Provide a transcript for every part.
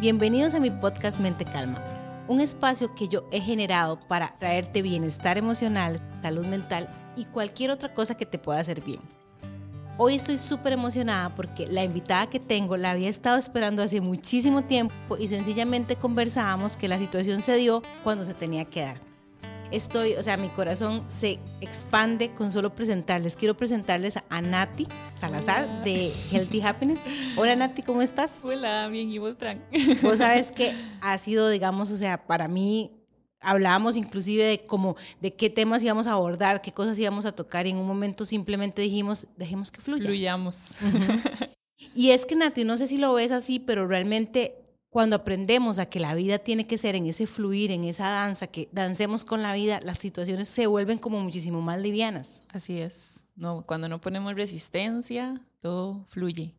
Bienvenidos a mi podcast Mente Calma, un espacio que yo he generado para traerte bienestar emocional, salud mental y cualquier otra cosa que te pueda hacer bien. Hoy estoy súper emocionada porque la invitada que tengo la había estado esperando hace muchísimo tiempo y sencillamente conversábamos que la situación se dio cuando se tenía que dar estoy, o sea, mi corazón se expande con solo presentarles. Quiero presentarles a Nati Salazar de Healthy Happiness. Hola Nati, ¿cómo estás? Hola, bien, y vos, Fran. Vos sabes que ha sido, digamos, o sea, para mí hablábamos inclusive de cómo, de qué temas íbamos a abordar, qué cosas íbamos a tocar y en un momento simplemente dijimos, dejemos que fluya. Fluyamos. Y es que Nati, no sé si lo ves así, pero realmente cuando aprendemos a que la vida tiene que ser en ese fluir, en esa danza, que dancemos con la vida, las situaciones se vuelven como muchísimo más livianas. Así es. No, cuando no ponemos resistencia, todo fluye.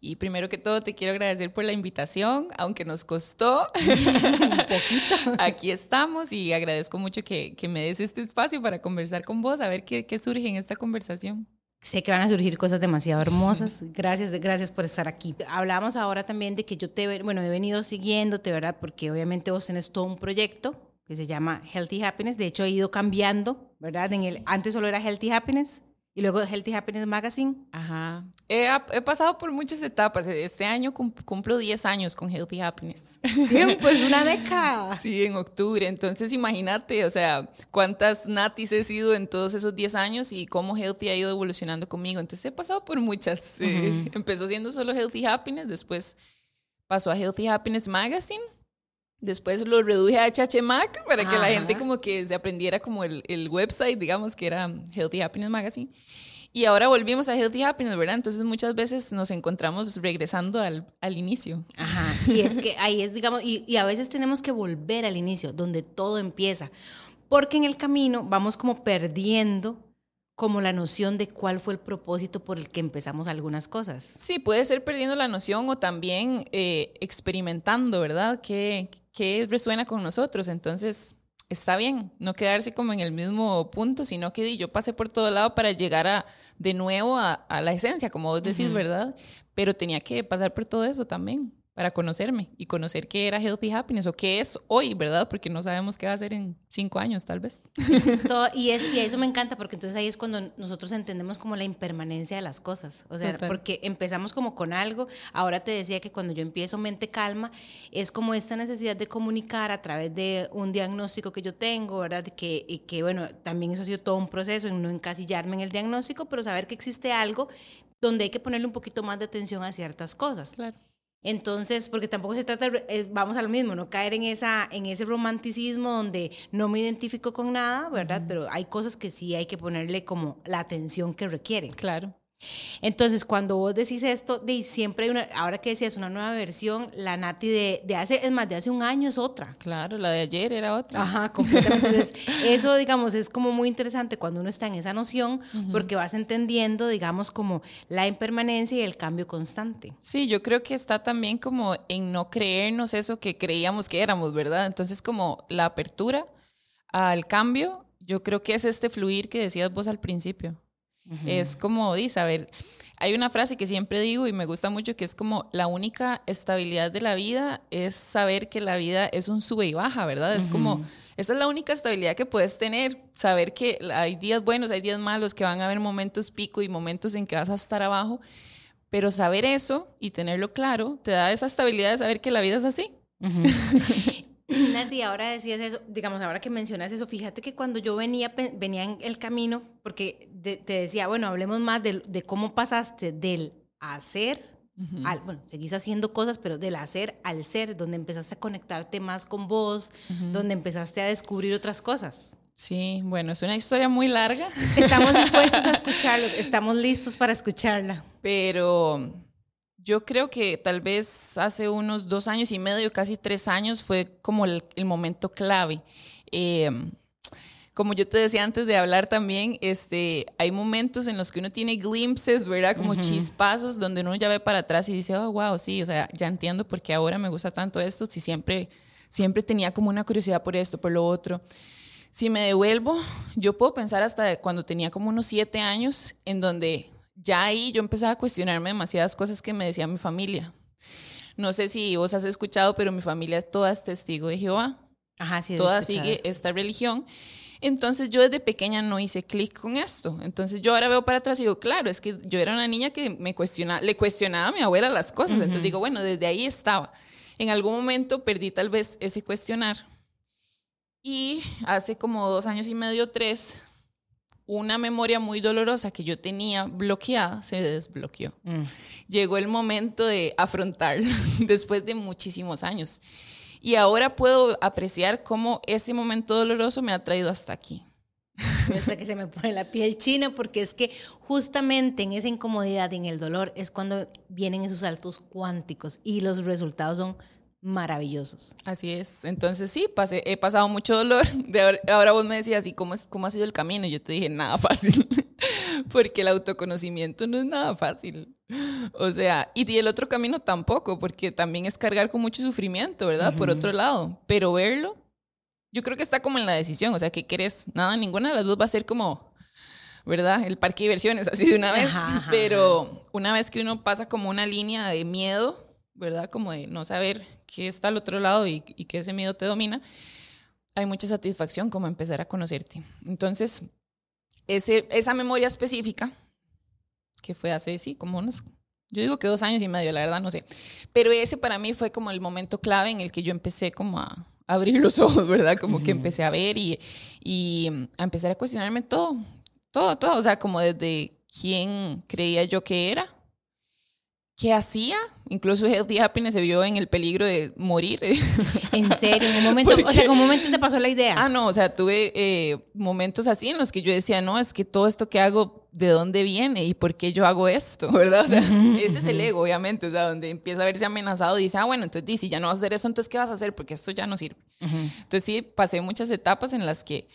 Y primero que todo te quiero agradecer por la invitación, aunque nos costó. Un poquito. Aquí estamos y agradezco mucho que, que, me des este espacio para conversar con vos, a ver qué, qué surge en esta conversación. Sé que van a surgir cosas demasiado hermosas. Gracias, gracias por estar aquí. Hablamos ahora también de que yo te, bueno, he venido siguiéndote, ¿verdad? Porque obviamente vos tenés todo un proyecto que se llama Healthy Happiness. De hecho, he ido cambiando, ¿verdad? En el, antes solo era Healthy Happiness y luego Healthy Happiness Magazine. Ajá. He, he, pasado por muchas etapas. Este año cumplo 10 años con Healthy Happiness. Bien, pues una década. Sí, en octubre. Entonces imagínate, o sea, cuántas natis he sido en todos esos 10 años y cómo Healthy ha ido evolucionando conmigo. Entonces he pasado por muchas. empezó siendo solo Healthy Happiness, después pasó a Healthy Happiness Magazine Después lo reduje a HHMAC para que la gente como que se aprendiera como el, el, website, digamos, que era Healthy Happiness Magazine. Y ahora volvimos a Healthy Happiness, ¿verdad? Entonces muchas veces nos encontramos regresando al, al inicio. Ajá. Y es que ahí es, digamos, y, y a veces tenemos que volver al inicio, donde todo empieza. Porque en el camino vamos como perdiendo como la noción de cuál fue el propósito por el que empezamos algunas cosas. Sí, puede ser perdiendo la noción o también eh, experimentando, ¿verdad? ¿Qué, ¿Qué resuena con nosotros? Entonces, está bien, no quedarse como en el mismo punto, sino que yo pasé por todo lado para llegar a, de nuevo a, a la esencia, como vos decís, ¿verdad? Pero tenía que pasar por todo eso también para conocerme y conocer qué era Healthy Happiness o qué es hoy, ¿verdad? Porque no sabemos qué va a ser en cinco años, tal vez. y, es, y eso me encanta porque entonces ahí es cuando nosotros entendemos como la impermanencia de las cosas. O sea, porque empezamos como con algo. Ahora te decía que cuando yo empiezo mente calma, es como esta necesidad de comunicar a través de un diagnóstico que yo tengo, ¿verdad? Que, y que bueno, también eso ha sido todo un proceso en no encasillarme en el diagnóstico, pero saber que existe algo donde hay que ponerle un poquito más de atención a ciertas cosas. Claro. Entonces, porque tampoco se trata, vamos a lo mismo, no caer en, esa, en ese romanticismo donde no me identifico con nada, ¿verdad? Pero hay cosas que sí hay que ponerle como la atención que requieren. Claro. Entonces, cuando vos decís esto, de, siempre hay una, ahora que decías una nueva versión, la Nati de, de, hace, es más, de hace un año es otra. Claro, la de ayer era otra. Ajá, completamente. Entonces, eso, digamos, es como muy interesante cuando uno está en esa noción, porque vas entendiendo, digamos, como la impermanencia y el cambio constante. Sí, yo creo que está también como en no creernos eso que creíamos que éramos, ¿verdad? Entonces, como la apertura al cambio, yo creo que es este fluir que decías vos al principio. Es como, dice, a ver, hay una frase que siempre digo y me gusta mucho que es como la única estabilidad de la vida es saber que la vida es un sube y baja, ¿verdad? Es como, esa es la única estabilidad que puedes tener, saber que hay días buenos, hay días malos, que van a haber momentos pico y momentos en que vas a estar abajo, pero saber eso y tenerlo claro te da esa estabilidad de saber que la vida es así. Nati, ahora decías eso, digamos, ahora que mencionas eso, fíjate que cuando yo venía, venía en el camino, porque te decía, bueno, hablemos más de, de, cómo pasaste del hacer al, bueno, seguís haciendo cosas, pero del hacer al ser, donde empezaste a conectarte más con vos, donde empezaste a descubrir otras cosas. Sí, bueno, es una historia muy larga. Estamos dispuestos a escucharlos, estamos listos para escucharla. Pero yo creo que tal vez hace unos dos años y medio, casi tres años, fue como el, momento clave. Eh, como yo te decía antes de hablar también, este, hay momentos en los que uno tiene glimpses, ¿verdad? Como chispazos donde uno ya ve para atrás y dice, oh, wow, sí, o sea, ya entiendo por qué ahora me gusta tanto esto, si siempre, siempre tenía como una curiosidad por esto, por lo otro. Si me devuelvo, yo puedo pensar hasta cuando tenía como unos siete años, en donde ya ahí yo empezaba a cuestionarme demasiadas cosas que me decía mi familia. No sé si vos has escuchado, pero mi familia toda es testigo de Jehová. Ajá, sí. Toda sigue esta religión. Entonces yo desde pequeña no hice clic con esto. Entonces yo ahora veo para atrás y digo, claro, es que yo era una niña que me cuestionaba, le cuestionaba a mi abuela las cosas. Entonces digo, bueno, desde ahí estaba. En algún momento perdí tal vez ese cuestionar. Y hace como dos años y medio, tres, una memoria muy dolorosa que yo tenía bloqueada se desbloqueó. Mm. Llegó el momento de afrontarla después de muchísimos años. Y ahora puedo apreciar cómo ese momento doloroso me ha traído hasta aquí. Hasta que se me pone la piel china porque es que justamente en esa incomodidad y en el dolor es cuando vienen esos saltos cuánticos y los resultados son maravillosos. Así es. Entonces sí, pasé, he pasado mucho dolor. De ahora, vos me decías, ¿y cómo, es, cómo ha sido el camino? Yo te dije, nada fácil. porque el autoconocimiento no es nada fácil. O sea, y el otro camino tampoco, porque también es cargar con mucho sufrimiento, ¿verdad? Por otro lado. Pero verlo, yo creo que está como en la decisión. O sea, ¿qué querés? Nada, ninguna de las dos va a ser como... ¿verdad? El parque de diversiones, así de una vez. Pero una vez que uno pasa como una línea de miedo, ¿verdad? Como de no saber qué está al otro lado y, que ese miedo te domina, hay mucha satisfacción como empezar a conocerte. Entonces, ese, esa memoria específica, que fue hace, sí, como unos, yo digo que dos años y medio, la verdad no sé, pero ese para mí fue como el momento clave en el que yo empecé como a, abrir los ojos, ¿verdad? Como que empecé a ver y, y a empezar a cuestionarme todo, todo, todo, o sea, como desde quién creía yo que era ¿Qué hacía? Incluso Healthy Happiness se vio en el peligro de morir. En serio, en un momento, o sea, en un momento te pasó la idea. Ah, no, o sea, tuve eh, momentos así en los que yo decía, no, es que todo esto que hago, ¿de dónde viene? ¿Y por qué yo hago esto? ¿Verdad? O sea, ese es el ego, obviamente, o sea, donde empieza a verse amenazado y dice, ah, bueno, entonces, si ya no vas a hacer eso, entonces, ¿qué vas a hacer? Porque esto ya no sirve. Entonces, sí, pasé muchas etapas en las que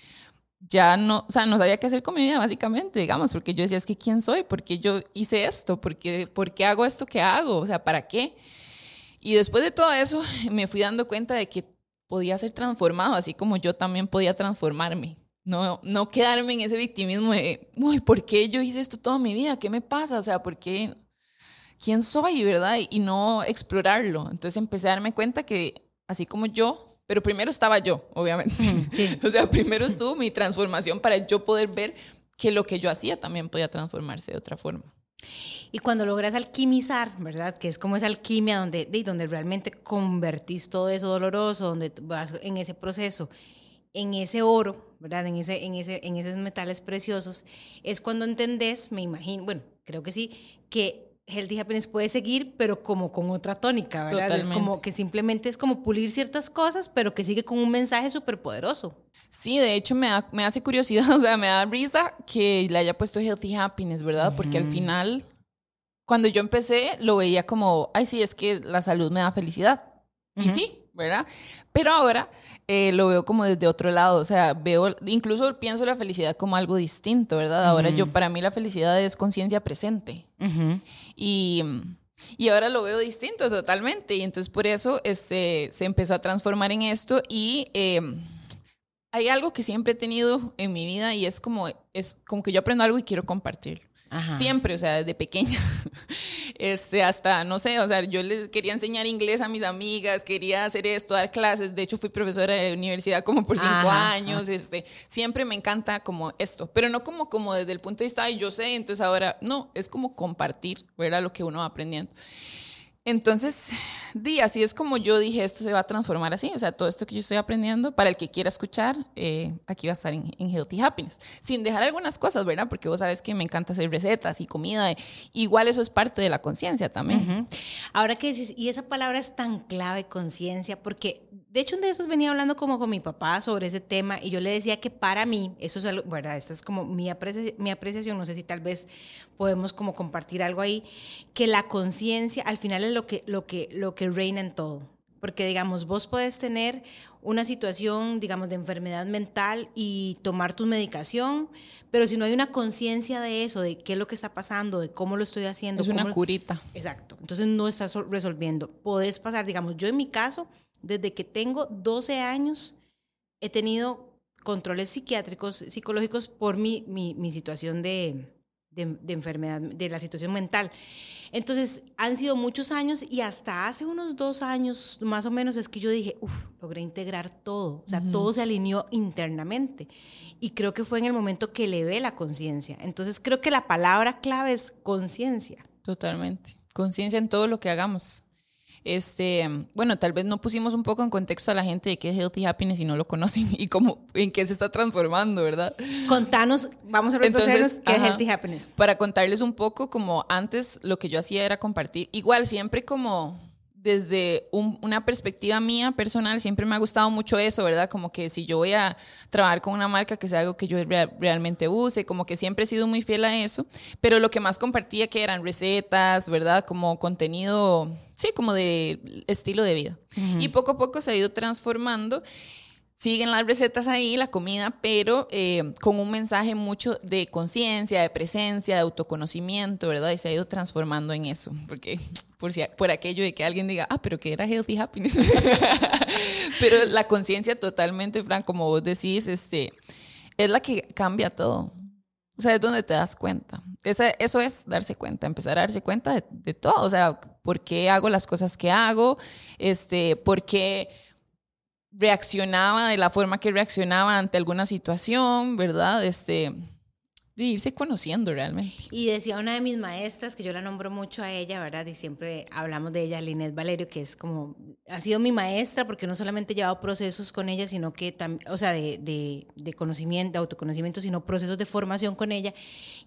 ya no, o sea, no sabía qué hacer con mi vida, básicamente, digamos, porque yo decía, es que ¿quién soy? ¿Por qué yo hice esto? ¿Por qué, ¿Por qué hago esto que hago? O sea, ¿para qué? Y después de todo eso, me fui dando cuenta de que podía ser transformado, así como yo también podía transformarme. No, no quedarme en ese victimismo de, Uy, ¿por qué yo hice esto toda mi vida? ¿Qué me pasa? O sea, ¿por qué? ¿Quién soy, verdad? Y no explorarlo. Entonces empecé a darme cuenta que, así como yo pero primero estaba yo, obviamente. o sea, primero estuvo mi transformación para yo poder ver que lo que yo hacía también podía transformarse de otra forma. Y cuando logras alquimizar, ¿verdad? Que es como esa alquimia donde, donde realmente convertís todo eso doloroso, donde vas en ese proceso, en ese oro, ¿verdad? En, ese, en, ese, en esos metales preciosos, es cuando entendés, me imagino, bueno, creo que sí, que Healthy Happiness puede seguir, pero como con otra tónica, ¿verdad? Es como que simplemente es como pulir ciertas cosas, pero que sigue con un mensaje súper poderoso. Sí, de hecho me, me hace curiosidad, o sea, me da risa que le haya puesto Healthy Happiness, ¿verdad? Porque al final, cuando yo empecé, lo veía como, ay, sí, es que la salud me da felicidad. Y sí, ¿verdad? Pero ahora eh, lo veo como desde otro lado, o sea, veo, incluso pienso la felicidad como algo distinto, ¿verdad? Ahora yo, para mí la felicidad es conciencia presente. Y... Y ahora lo veo distinto totalmente. Y entonces por eso este, se empezó a transformar en esto. Y em, hay algo que siempre he tenido en mi vida y es como, es como que yo aprendo algo y quiero compartirlo. Siempre, o sea, desde pequeña. Este, hasta, no sé, o sea, yo les quería enseñar inglés a mis amigas, quería hacer esto, dar clases. De hecho, fui profesora de universidad como por cinco años. Este, siempre me encanta como esto, pero no como, como desde el punto de vista, ay, yo sé, entonces ahora, no, es como compartir, ¿verdad? Lo que uno va aprendiendo. Entonces, di, así es como yo dije, esto se va a transformar así, o sea, todo esto que yo estoy aprendiendo, para el que quiera escuchar, eh, aquí va a estar en, Healthy Happiness, sin dejar algunas cosas, ¿verdad? Porque vos sabes que me encanta hacer recetas y comida, igual eso es parte de la conciencia también. Ahora que dices, y esa palabra es tan clave, conciencia, porque de hecho un de esos venía hablando como con mi papá sobre ese tema y yo le decía que para mí, eso es algo, ¿verdad? Esta es como mi, mi apreciación, no sé si tal vez podemos como compartir algo ahí, que la conciencia al final es lo que, lo, que, lo que reina en todo. Porque, digamos, vos puedes tener una situación, digamos, de enfermedad mental y tomar tu medicación, pero si no hay una conciencia de eso, de qué es lo que está pasando, de cómo lo estoy haciendo. Es una curita. Exacto. Entonces no estás resolviendo. Podés pasar, digamos, yo en mi caso, desde que tengo 12 años, he tenido controles psiquiátricos, psicológicos por mi, mi, mi situación de, de, enfermedad, de la situación mental. Entonces, han sido muchos años y hasta hace unos dos años más o menos es que yo dije, uff, logré integrar todo, o sea, todo se alineó internamente. Y creo que fue en el momento que le ve la conciencia. Entonces, creo que la palabra clave es conciencia. Totalmente. Conciencia en todo lo que hagamos. Este, bueno, tal vez no pusimos un poco en contexto a la gente de qué es Healthy Happiness y no lo conocen y cómo, en qué se está transformando, ¿verdad? Contanos, vamos a retrocedernos qué es Healthy Happiness. Para contarles un poco, como antes lo que yo hacía era compartir, igual siempre como desde una perspectiva mía personal, siempre me ha gustado mucho eso, ¿verdad? Como que si yo voy a trabajar con una marca, que sea algo que yo realmente use, como que siempre he sido muy fiel a eso, pero lo que más compartía que eran recetas, ¿verdad? Como contenido, sí, como de estilo de vida. Y poco a poco se ha ido transformando siguen las recetas ahí, la comida, pero eh, con un mensaje mucho de conciencia, de presencia, de autoconocimiento, ¿verdad? Y se ha ido transformando en eso, porque por, si, por aquello de que alguien diga, ah, pero que era healthy happiness. pero la conciencia totalmente, Fran, como vos decís, este, es la que cambia todo. O sea, es donde te das cuenta. eso es darse cuenta, empezar a darse cuenta de, de, todo. O sea, por qué hago las cosas que hago, este, por qué reaccionaba de la forma que reaccionaba ante alguna situación, ¿verdad? Este, de irse conociendo realmente. Y decía una de mis maestras, que yo la nombro mucho a ella, ¿verdad? Y siempre hablamos de ella, Linet Valerio, que es como, ha sido mi maestra porque no solamente he llevado procesos con ella, sino que también, o sea, de, de, de, conocimiento, de autoconocimiento, sino procesos de formación con ella.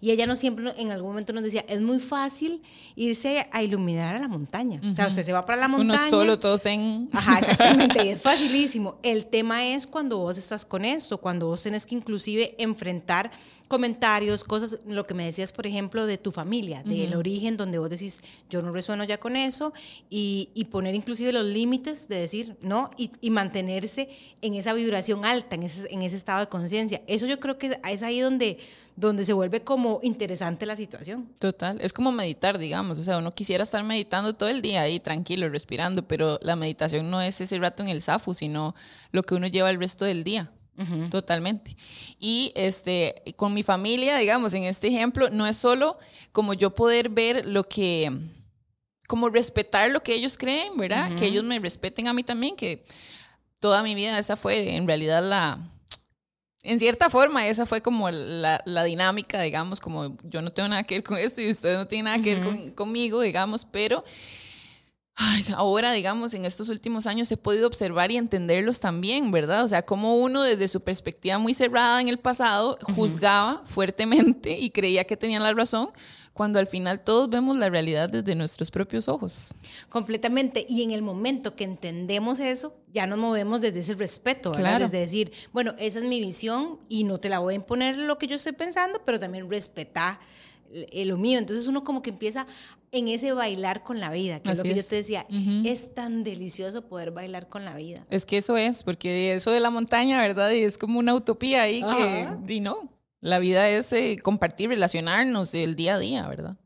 Y ella no siempre, en algún momento nos decía, es muy fácil irse a iluminar a la montaña. O sea, usted se va para la montaña. Uno solo, todos en... Ajá, exactamente, y es facilísimo. El tema es cuando vos estás con eso, cuando vos tenés que inclusive enfrentar comentarios, cosas, lo que me decías, por ejemplo, de tu familia, del origen, donde vos decís, yo no resueno ya con eso, y, poner inclusive los límites de decir, ¿no? Y, mantenerse en esa vibración alta, en ese, en ese estado de conciencia. Eso yo creo que es ahí donde, donde se vuelve como interesante la situación. Total, es como meditar, digamos, o sea, uno quisiera estar meditando todo el día ahí tranquilo, respirando, pero la meditación no es ese rato en el zafu, sino lo que uno lleva el resto del día. Totalmente. Y este, con mi familia, digamos, en este ejemplo, no es solo como yo poder ver lo que, como respetar lo que ellos creen, ¿verdad? Que ellos me respeten a mí también, que toda mi vida esa fue en realidad la, en cierta forma, esa fue como la, la, dinámica, digamos, como yo no tengo nada que ver con esto y ustedes no tienen nada que ver conmigo, digamos, pero ahora, digamos, en estos últimos años he podido observar y entenderlos también, ¿verdad? O sea, como uno desde su perspectiva muy cerrada en el pasado juzgaba fuertemente y creía que tenían la razón, cuando al final todos vemos la realidad desde nuestros propios ojos. Completamente. Y en el momento que entendemos eso, ya nos movemos desde ese respeto, ¿verdad? Desde decir, bueno, esa es mi visión y no te la voy a imponer lo que yo estoy pensando, pero también respetar lo mío. Entonces uno como que empieza en ese bailar con la vida, que es lo que yo te decía, es tan delicioso poder bailar con la vida. Es que eso es, porque eso de la montaña, ¿verdad? Y es como una utopía ahí que, y no, la vida es eh, compartir, relacionarnos el día a día, ¿verdad?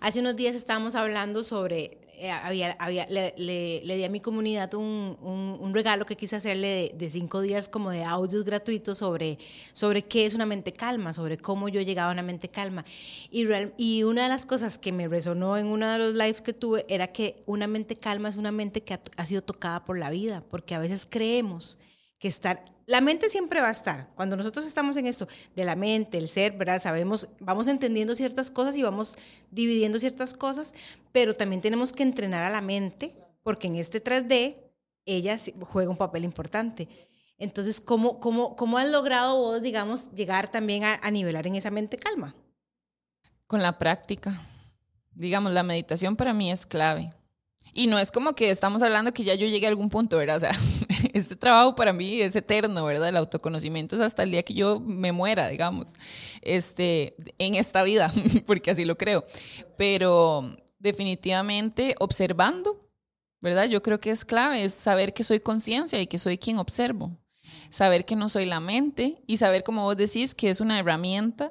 Hace unos días estábamos hablando sobre eh, había, había, le, le, di a mi comunidad un, un, regalo que quise hacerle de, cinco días como de audios gratuitos sobre, sobre qué es una mente calma, sobre cómo yo llegaba a una mente calma. Y, real, y una de las cosas que me resonó en uno de los lives que tuve era que una mente calma es una mente que ha, ha sido tocada por la vida, porque a veces creemos que estar la mente siempre va a estar. Cuando nosotros estamos en esto de la mente, el ser, ¿verdad? Sabemos, vamos entendiendo ciertas cosas y vamos dividiendo ciertas cosas, pero también tenemos que entrenar a la mente, porque en este 3D ella juega un papel importante. Entonces, ¿cómo, cómo, cómo has logrado vos, digamos, llegar también a, a nivelar en esa mente calma? Con la práctica. Digamos, la meditación para mí es clave. Y no es como que estamos hablando que ya yo llegué a algún punto, ¿verdad? O sea, este trabajo para mí es eterno, ¿verdad? El autoconocimiento es hasta el día que yo me muera, digamos, este, en esta vida, porque así lo creo. Pero definitivamente observando, ¿verdad? Yo creo que es clave, es saber que soy conciencia y que soy quien observo. Saber que no soy la mente y saber, como vos decís, que es una herramienta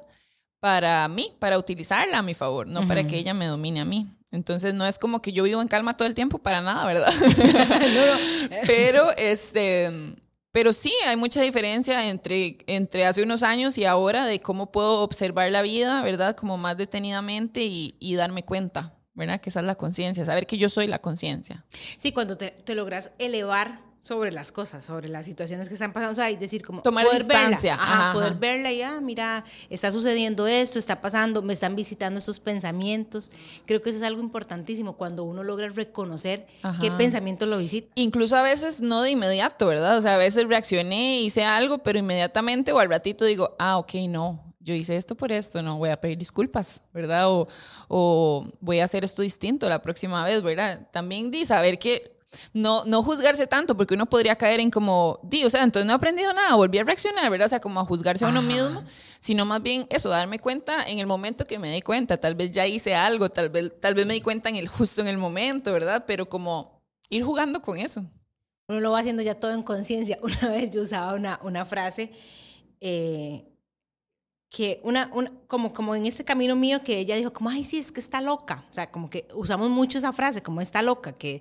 para mí, para utilizarla a mi favor, no para que ella me domine a mí. Entonces no es como que yo vivo en calma todo el tiempo para nada, ¿verdad? Pero este pero sí, hay mucha diferencia entre, entre hace unos años y ahora de cómo puedo observar la vida, ¿verdad? Como más detenidamente y, y darme cuenta, ¿verdad? Que esa es la conciencia, saber que yo soy la conciencia. Sí, cuando te, te logras elevar sobre las cosas, sobre las situaciones que están pasando, o sea, y decir como tomar poder distancia, verla, ajá, ajá, poder verla y ah, mira, está sucediendo esto, está pasando, me están visitando estos pensamientos. Creo que eso es algo importantísimo cuando uno logra reconocer Ajá. qué pensamiento lo visita. Incluso a veces no de inmediato, ¿verdad? O sea, a veces reaccioné, hice algo, pero inmediatamente o al ratito digo, ah, ok, no, yo hice esto por esto, no voy a pedir disculpas, ¿verdad? O, o voy a hacer esto distinto la próxima vez, ¿verdad? También di saber que no, no juzgarse tanto, porque uno podría caer en como, di, o sea, entonces no he aprendido nada, volví a reaccionar, ¿verdad? O sea, como a juzgarse a uno Ajá. mismo, sino más bien eso, darme cuenta en el momento que me di cuenta, tal vez ya hice algo, tal vez, tal vez me di cuenta en el justo en el momento, ¿verdad? Pero como ir jugando con eso. Uno lo va haciendo ya todo en conciencia. Una vez yo usaba una, una frase eh, que una, una como, como en este camino mío que ella dijo como, ay, sí, es que está loca. O sea, como que usamos mucho esa frase, como está loca, que...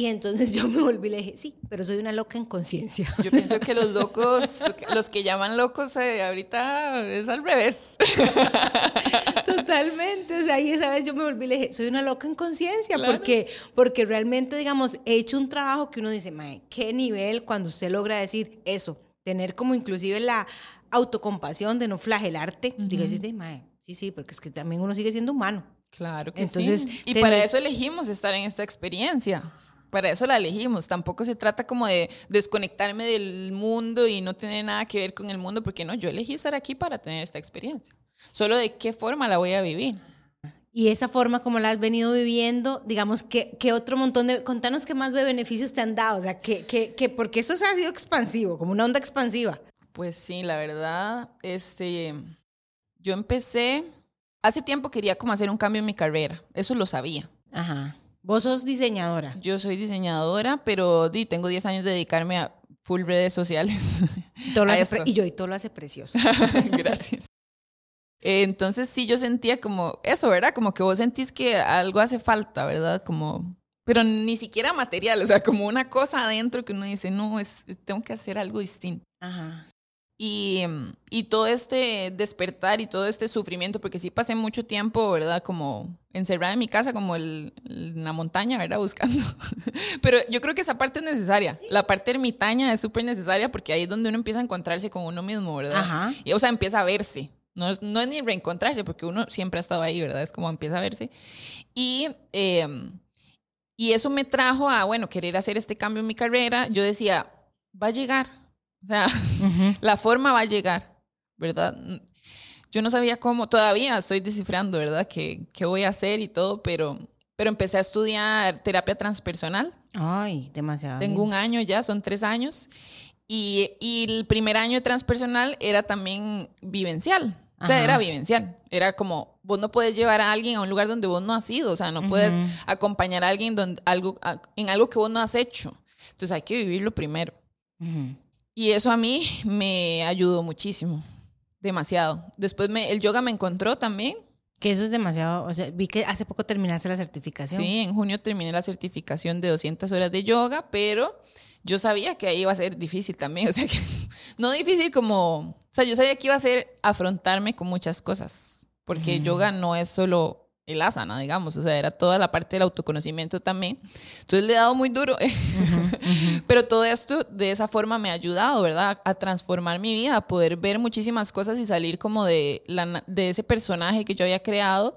Y entonces yo me volví y le dije, sí, pero soy una loca en conciencia. Yo pienso que los locos, los que llaman locos eh, ahorita es al revés. Totalmente, o sea, y esa vez yo me volví y le dije, soy una loca en conciencia, Claro. porque, porque realmente, digamos, he hecho un trabajo que uno dice, mae, qué nivel cuando usted logra decir eso, tener como inclusive la autocompasión de no flagelarte, uh diga, sí, mae, sí, sí, porque es que también uno sigue siendo humano. Claro que Entonces, sí. Y tenés- para eso elegimos estar en esta experiencia. Para eso la elegimos. Tampoco se trata como de desconectarme del mundo y no tener nada que ver con el mundo, porque no, yo elegí estar aquí para tener esta experiencia. Solo de qué forma la voy a vivir. Y esa forma como la has venido viviendo, digamos, que, que otro montón de... Contanos qué más de beneficios te han dado, o sea, que, que, que porque eso se ha sido expansivo, como una onda expansiva. Pues sí, la verdad, este, yo empecé, hace tiempo quería como hacer un cambio en mi carrera, eso lo sabía. Ajá. Vos sos diseñadora. Yo soy diseñadora, pero di, tengo 10 años de dedicarme a full redes sociales. Todo lo hace y yo, y todo lo hace precioso. Gracias. Eh, Entonces sí, yo sentía como eso, ¿verdad? Como que vos sentís que algo hace falta, ¿verdad? Como, pero ni siquiera material, o sea, como una cosa adentro que uno dice, no, es, tengo que hacer algo distinto. Ajá. Y, mm, y todo este despertar y todo este sufrimiento, porque sí pasé mucho tiempo, ¿verdad? Como encerrada en mi casa, como el, en la montaña, ¿verdad? Buscando. Pero yo creo que esa parte es necesaria. La parte ermitaña es súper necesaria porque ahí es donde uno empieza a encontrarse con uno mismo, ¿verdad? Ajá. Y, o sea, empieza a verse. No es, no es ni reencontrarse, porque uno siempre ha estado ahí, ¿verdad? Es como empieza a verse. Y, eh, y eso me trajo a, bueno, querer hacer este cambio en mi carrera. Yo decía, va a llegar. O sea, la forma va a llegar, ¿verdad? Yo no sabía cómo, todavía estoy descifrando, ¿verdad? ¿Qué, qué voy a hacer y todo? Pero, pero empecé a estudiar terapia transpersonal. Ay, demasiado. Tengo un año ya, son tres años. Y, y el primer año de transpersonal era también vivencial. O sea, era vivencial. Era como, vos no puedes llevar a alguien a un lugar donde vos no has ido. O sea, no puedes acompañar a alguien donde, algo, en algo que vos no has hecho. Entonces hay que vivirlo primero. Ujú. Y eso a mí me ayudó muchísimo. Demasiado. Después me, el yoga me encontró también. Que eso es demasiado. O sea, vi que hace poco terminaste la certificación. Sí, en junio terminé la certificación de 200 horas de yoga, pero yo sabía que ahí iba a ser difícil también. O sea, que no difícil como. O sea, yo sabía que iba a ser afrontarme con muchas cosas, porque yoga no es solo el asana, digamos, o sea, era toda la parte del autoconocimiento también. Entonces le he dado muy duro, pero todo esto de esa forma me ha ayudado, ¿verdad? A transformar mi vida, a poder ver muchísimas cosas y salir como de, la, de ese personaje que yo había creado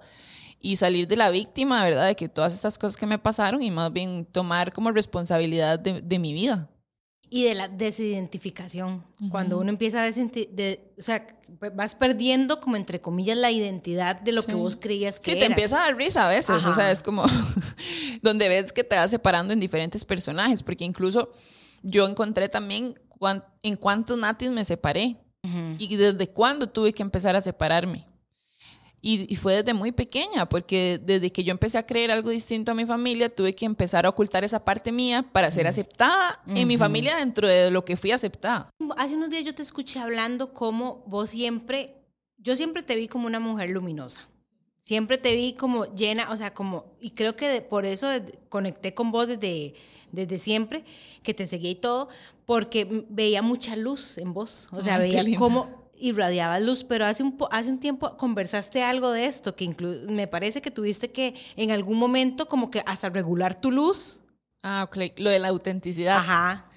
y salir de la víctima, ¿verdad? De que todas estas cosas que me pasaron y más bien tomar como responsabilidad de, de mi vida. Y de la desidentificación. Cuando uno empieza a de, o sea, vas perdiendo como entre comillas la identidad de lo que vos creías que Sí, te empieza a dar risa a veces, o sea, es como donde ves que te vas separando en diferentes personajes, porque incluso yo encontré también cuán- en cuántos natis me separé y desde cuándo tuve que empezar a separarme. Y, y fue desde muy pequeña, porque desde que yo empecé a creer algo distinto a mi familia, tuve que empezar a ocultar esa parte mía para ser aceptada en mi familia dentro de lo que fui aceptada. Hace unos días yo te escuché hablando como vos siempre, yo siempre te vi como una mujer luminosa. Siempre te vi como llena, o sea, como, y creo que por eso conecté con vos desde, desde siempre, que te seguí y todo, porque veía mucha luz en vos, o sea, veía cómo irradiaba luz, pero hace un, hace un tiempo conversaste algo de esto, que me parece que tuviste que en algún momento como que hasta regular tu luz. Ah, ok, lo de la autenticidad. Ajá.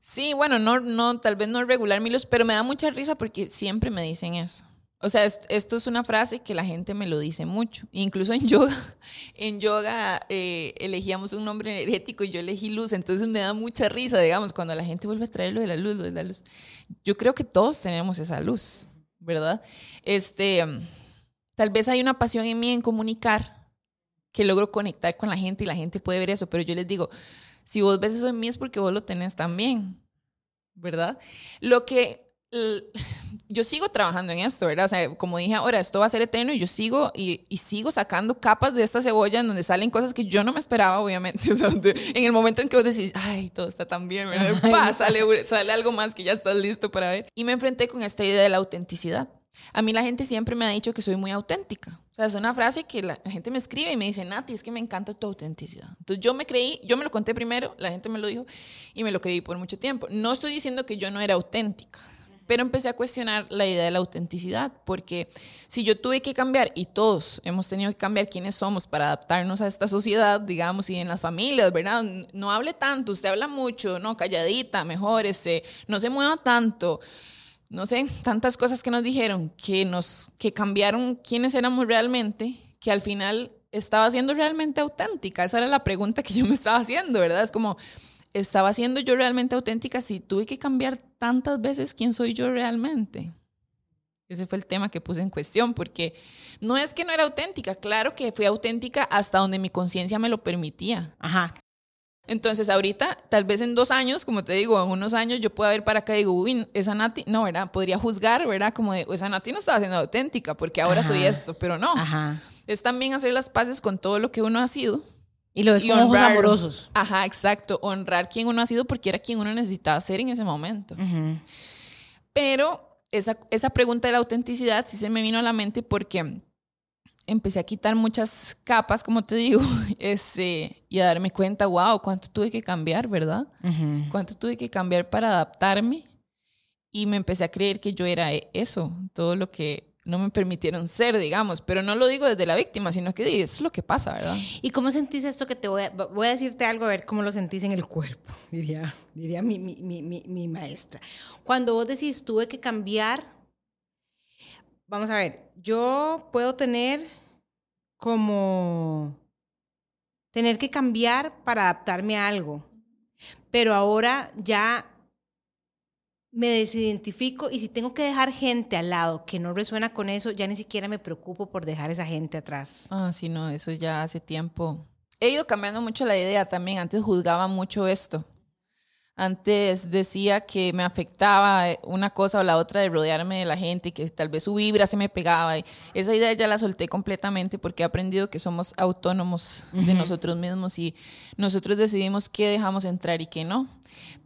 Sí, bueno, no, no, tal vez no regular mi luz, pero me da mucha risa porque siempre me dicen eso. O sea, esto es una frase que la gente me lo dice mucho. Incluso en yoga, en yoga eh, elegíamos un nombre energético y yo elegí luz, entonces me da mucha risa, digamos, cuando la gente vuelve a traer lo de la luz, lo de la luz. Yo creo que todos tenemos esa luz, ¿verdad? Este, tal vez hay una pasión en mí en comunicar que logro conectar con la gente y la gente puede ver eso, pero yo les digo, si vos ves eso en mí es porque vos lo tenés también, ¿verdad? Lo que yo sigo trabajando en esto, ¿verdad? O sea, como dije ahora, esto va a ser eterno y yo sigo y, sigo sacando capas de esta cebolla en donde salen cosas que yo no me esperaba, obviamente. O sea, en el momento en que vos decís, ay, todo está tan bien, ¿verdad? sale, sale algo más que ya estás listo para ver. Y me enfrenté con esta idea de la autenticidad. A mí la gente siempre me ha dicho que soy muy auténtica. O sea, es una frase que la gente me escribe y me dice, Nati, es que me encanta tu autenticidad. Entonces yo me creí, yo me lo conté primero, la gente me lo dijo y me lo creí por mucho tiempo. No estoy diciendo que yo no era auténtica pero empecé a cuestionar la idea de la autenticidad, porque si yo tuve que cambiar, y todos hemos tenido que cambiar quiénes somos para adaptarnos a esta sociedad, digamos, y en las familias, ¿verdad? No hable tanto, usted habla mucho, no, calladita, mejor, ese, no se mueva tanto. No sé, tantas cosas que nos dijeron, que nos, que cambiaron quiénes éramos realmente, que al final estaba siendo realmente auténtica. Esa era la pregunta que yo me estaba haciendo, ¿verdad? Es como, ¿estaba siendo yo realmente auténtica si tuve que cambiar tantas veces quién soy yo realmente. Ese fue el tema que puse en cuestión, porque no es que no era auténtica, claro que fui auténtica hasta donde mi conciencia me lo permitía. Ajá. Entonces, ahorita, tal vez en dos años, como te digo, en unos años yo pueda ver para acá y digo, uy, esa Nati, no, ¿verdad? Podría juzgar, ¿verdad? Como de, esa Nati no estaba siendo auténtica porque ahora soy esto, pero no. Ajá. Es también hacer las paces con todo lo que uno ha sido y lo ves ojos amorosos. Ajá, exacto. Honrar quién uno ha sido porque era quien uno necesitaba ser en ese momento. Pero esa, esa pregunta de la autenticidad sí se me vino a la mente porque empecé a quitar muchas capas, como te digo, ese, y a darme cuenta, wow, cuánto tuve que cambiar, ¿verdad? Cuánto tuve que cambiar para adaptarme. Y me empecé a creer que yo era eso, todo lo que no me permitieron ser, digamos, pero no lo digo desde la víctima, sino que es lo que pasa, ¿verdad? ¿Y cómo sentís esto que te voy a, voy a decirte algo, a ver cómo lo sentís en el cuerpo, diría, diría mi, mi, mi, mi maestra. Cuando vos decís, tuve que cambiar, vamos a ver, yo puedo tener como, tener que cambiar para adaptarme a algo, pero ahora ya me desidentifico y si tengo que dejar gente al lado que no resuena con eso, ya ni siquiera me preocupo por dejar esa gente atrás. Ah, sí, no, eso ya hace tiempo. He ido cambiando mucho la idea también. Antes juzgaba mucho esto. Antes decía que me afectaba una cosa o la otra de rodearme de la gente, que tal vez su vibra se me pegaba. Y esa idea ya la solté completamente porque he aprendido que somos autónomos de nosotros mismos y nosotros decidimos qué dejamos entrar y qué no.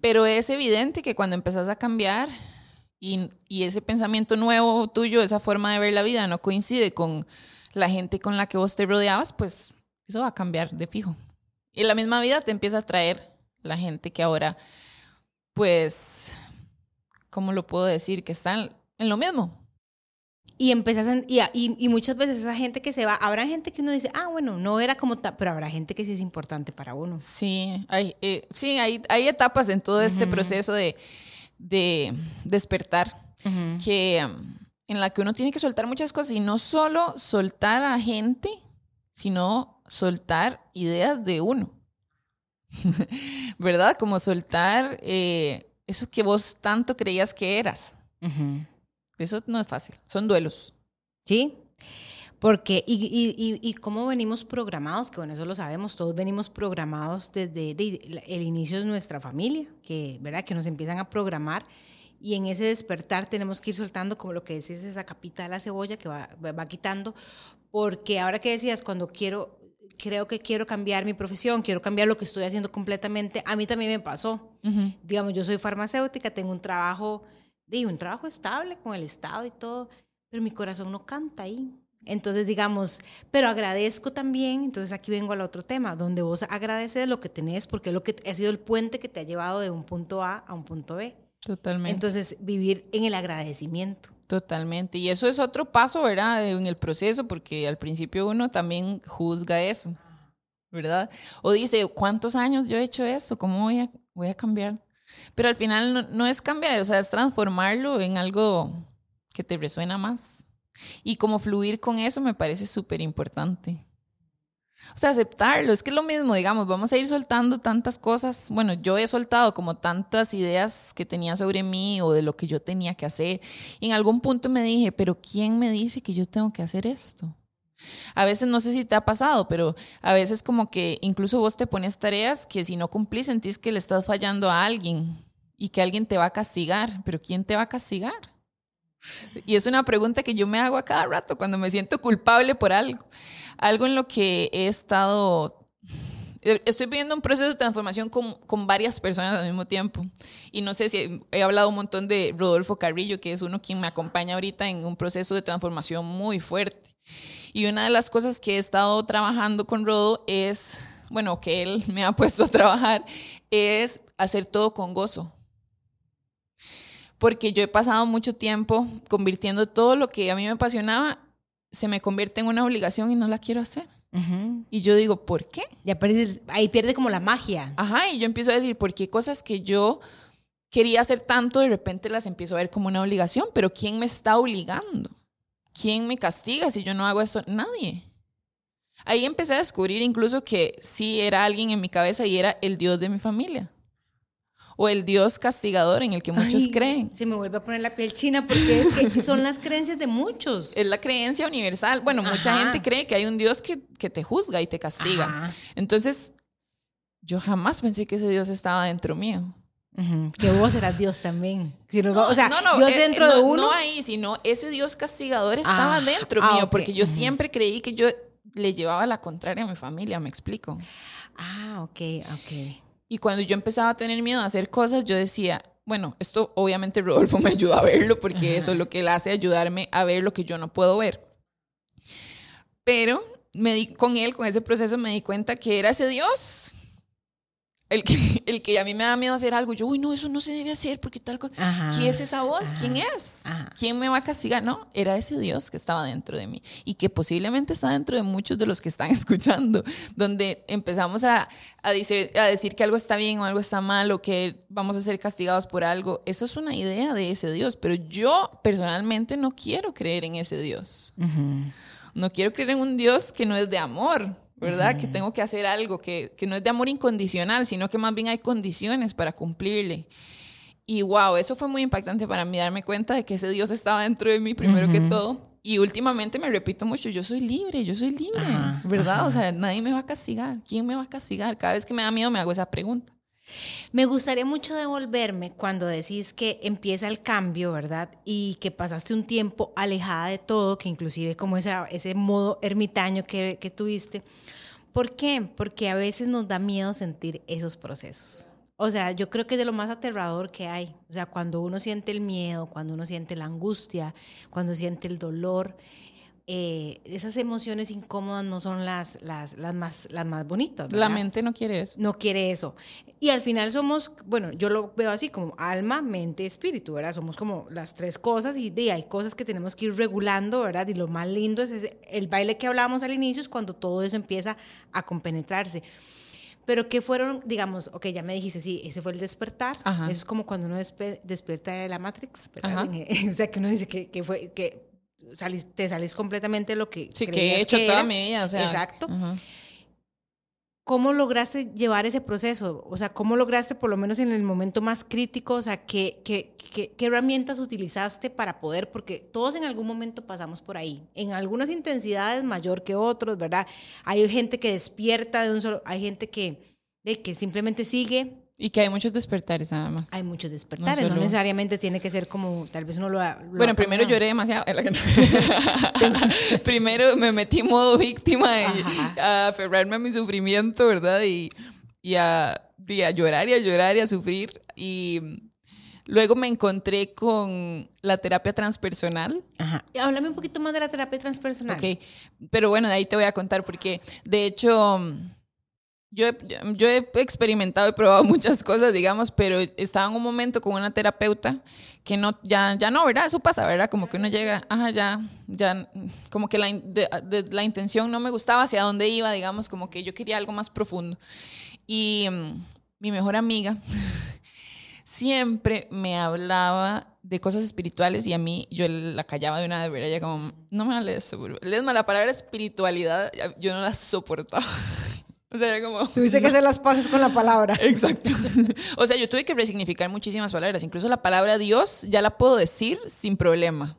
Pero es evidente que cuando empezás a cambiar y, y ese pensamiento nuevo tuyo, esa forma de ver la vida no coincide con la gente con la que vos te rodeabas, pues eso va a cambiar de fijo. Y la misma vida te empieza a traer la gente que ahora pues, ¿cómo lo puedo decir? Que están en lo mismo. Y empezás, y, y, muchas veces esa gente que se va, habrá gente que uno dice, ah, bueno, no era como tal, pero habrá gente que sí es importante para uno. Sí, hay, eh, sí, hay, hay etapas en todo este proceso de, de despertar que, en la que uno tiene que soltar muchas cosas y no solo soltar a gente, sino soltar ideas de uno. ¿verdad? Como soltar eh, eso que vos tanto creías que eras. Eso no es fácil, son duelos. Sí, porque, y, y, y, cómo venimos programados, que bueno, eso lo sabemos, todos venimos programados desde el inicio de nuestra familia, que, ¿verdad? que nos empiezan a programar y en ese despertar tenemos que ir soltando, como lo que decís, esa capita de la cebolla que va, va quitando, porque ahora que decías, cuando quiero, creo que quiero cambiar mi profesión, quiero cambiar lo que estoy haciendo completamente. A mí también me pasó. Digamos, yo soy farmacéutica, tengo un trabajo, digo, un trabajo estable con el Estado y todo, pero mi corazón no canta ahí. Entonces, digamos, pero agradezco también, entonces aquí vengo al otro tema, donde vos agradeces lo que tenés porque es lo que ha sido el puente que te ha llevado de un punto A a un punto B. Totalmente. Entonces, vivir en el agradecimiento. Totalmente. Y eso es otro paso, ¿verdad? En el proceso, porque al principio uno también juzga eso, ¿verdad? O dice, ¿cuántos años yo he hecho esto? ¿Cómo voy a, voy a cambiar? Pero al final no, no es cambiar, o sea, es transformarlo en algo que te resuena más. Y como fluir con eso me parece súper importante. O sea, aceptarlo, es que es lo mismo, digamos, vamos a ir soltando tantas cosas. Bueno, yo he soltado como tantas ideas que tenía sobre mí o de lo que yo tenía que hacer. Y en algún punto me dije, pero ¿quién me dice que yo tengo que hacer esto? A veces no sé si te ha pasado, pero a veces como que incluso vos te pones tareas que si no cumplís sentís que le estás fallando a alguien y que alguien te va a castigar, pero ¿quién te va a castigar? Y es una pregunta que yo me hago a cada rato cuando me siento culpable por algo. Algo en lo que he estado... Estoy viviendo un proceso de transformación con, con, varias personas al mismo tiempo. Y no sé si he hablado un montón de Rodolfo Carrillo, que es uno quien me acompaña ahorita en un proceso de transformación muy fuerte. Y una de las cosas que he estado trabajando con Rodo es, bueno, que él me ha puesto a trabajar, es hacer todo con gozo porque yo he pasado mucho tiempo convirtiendo todo lo que a mí me apasionaba, se me convierte en una obligación y no la quiero hacer. Y yo digo, ¿por qué? Ya ahí pierde como la magia. Ajá, y yo empiezo a decir, ¿por qué cosas que yo quería hacer tanto, de repente las empiezo a ver como una obligación? Pero ¿quién me está obligando? ¿Quién me castiga si yo no hago eso? Nadie. Ahí empecé a descubrir incluso que sí era alguien en mi cabeza y era el Dios de mi familia o el Dios castigador en el que muchos creen. Se me vuelve a poner la piel china porque es que son las creencias de muchos. Es la creencia universal. Bueno, mucha gente cree que hay un Dios que, que te juzga y te castiga. Entonces, yo jamás pensé que ese Dios estaba dentro mío. Que vos eras Dios también. o sea, no, Dios eh, dentro de uno. No ahí, sino ese Dios castigador estaba ah, dentro ah, mío, porque yo siempre creí que yo le llevaba la contraria a mi familia, me explico. Ah, ok, ok. Y cuando yo empezaba a tener miedo a hacer cosas, yo decía, bueno, esto obviamente Rodolfo me ayuda a verlo porque eso es lo que él hace, ayudarme a ver lo que yo no puedo ver. Pero me di, con él, con ese proceso, me di cuenta que era ese Dios el que, el que a mí me da miedo hacer algo, yo, uy, no, eso no se debe hacer porque tal cosa. ¿Quién es esa voz? ¿Quién es? ¿Quién me va a castigar? No, era ese Dios que estaba dentro de mí y que posiblemente está dentro de muchos de los que están escuchando, donde empezamos a, a, decir, a decir que algo está bien o algo está mal o que vamos a ser castigados por algo. Eso es una idea de ese Dios, pero yo personalmente no quiero creer en ese Dios. No quiero creer en un Dios que no es de amor ¿verdad? Que tengo que hacer algo que, que, no es de amor incondicional, sino que más bien hay condiciones para cumplirle. Y wow, eso fue muy impactante para mí, darme cuenta de que ese Dios estaba dentro de mí primero que todo. Y últimamente me repito mucho, yo soy libre, yo soy libre, ¿verdad? O sea, nadie me va a castigar. ¿Quién me va a castigar? Cada vez que me da miedo me hago esa pregunta. Me gustaría mucho devolverme cuando decís que empieza el cambio, ¿verdad? Y que pasaste un tiempo alejada de todo, que inclusive como esa, ese modo ermitaño que, que tuviste. ¿Por qué? Porque a veces nos da miedo sentir esos procesos. O sea, yo creo que es de lo más aterrador que hay. O sea, cuando uno siente el miedo, cuando uno siente la angustia, cuando siente el dolor, eh, esas emociones incómodas no son las, las, las, más, las más bonitas. La mente no quiere eso. No quiere eso. Y al final somos, bueno, yo lo veo así como alma, mente, espíritu, ¿verdad? Somos como las tres cosas y de, hay cosas que tenemos que ir regulando, ¿verdad? Y lo más lindo es el baile que hablábamos al inicio, es cuando todo eso empieza a compenetrarse. Pero ¿qué fueron, digamos, ok, ya me dijiste, sí, ese fue el despertar. Eso es como cuando uno despierta de la Matrix, ¿verdad? o sea, que uno dice que, que fue, que te salís completamente lo que... Sí, que he hecho toda mi vida, o sea. Exacto. ¿Cómo lograste llevar ese proceso? O sea, ¿cómo lograste, por lo menos en el momento más crítico, o sea, qué, qué, qué, qué herramientas utilizaste para poder, porque todos en algún momento pasamos por ahí, en algunas intensidades mayor que otros, ¿verdad? Hay gente que despierta de un solo, hay gente que, de, que simplemente sigue, y que hay muchos despertares nada más. Hay muchos despertares, no, necesariamente tiene que ser como, tal vez uno lo... bueno, primero lloré demasiado. primero me metí en modo víctima a aferrarme a mi sufrimiento, ¿verdad? Y, y, a, y, a, llorar y a llorar y a sufrir. Y Luego me encontré con la terapia transpersonal. Ajá. Y háblame un poquito más de la terapia transpersonal. Ok, pero bueno, de ahí te voy a contar porque de hecho yo, yo he experimentado y probado muchas cosas, digamos, pero estaba en un momento con una terapeuta que no, ya, ya no, ¿verdad? Eso pasa, ¿verdad? Como que uno llega, ajá, ya, ya, como que la, la intención no me gustaba hacia dónde iba, digamos, como que yo quería algo más profundo. Y mm, mi mejor amiga siempre me hablaba de cosas espirituales y a mí yo la callaba de una de verdad, ella como, no me hables eso, es más, la palabra espiritualidad yo no la soportaba. O sea, era como... Tuviste que hacer las paces con la palabra. Exacto. O sea, yo tuve que resignificar muchísimas palabras. Incluso la palabra Dios ya la puedo decir sin problema.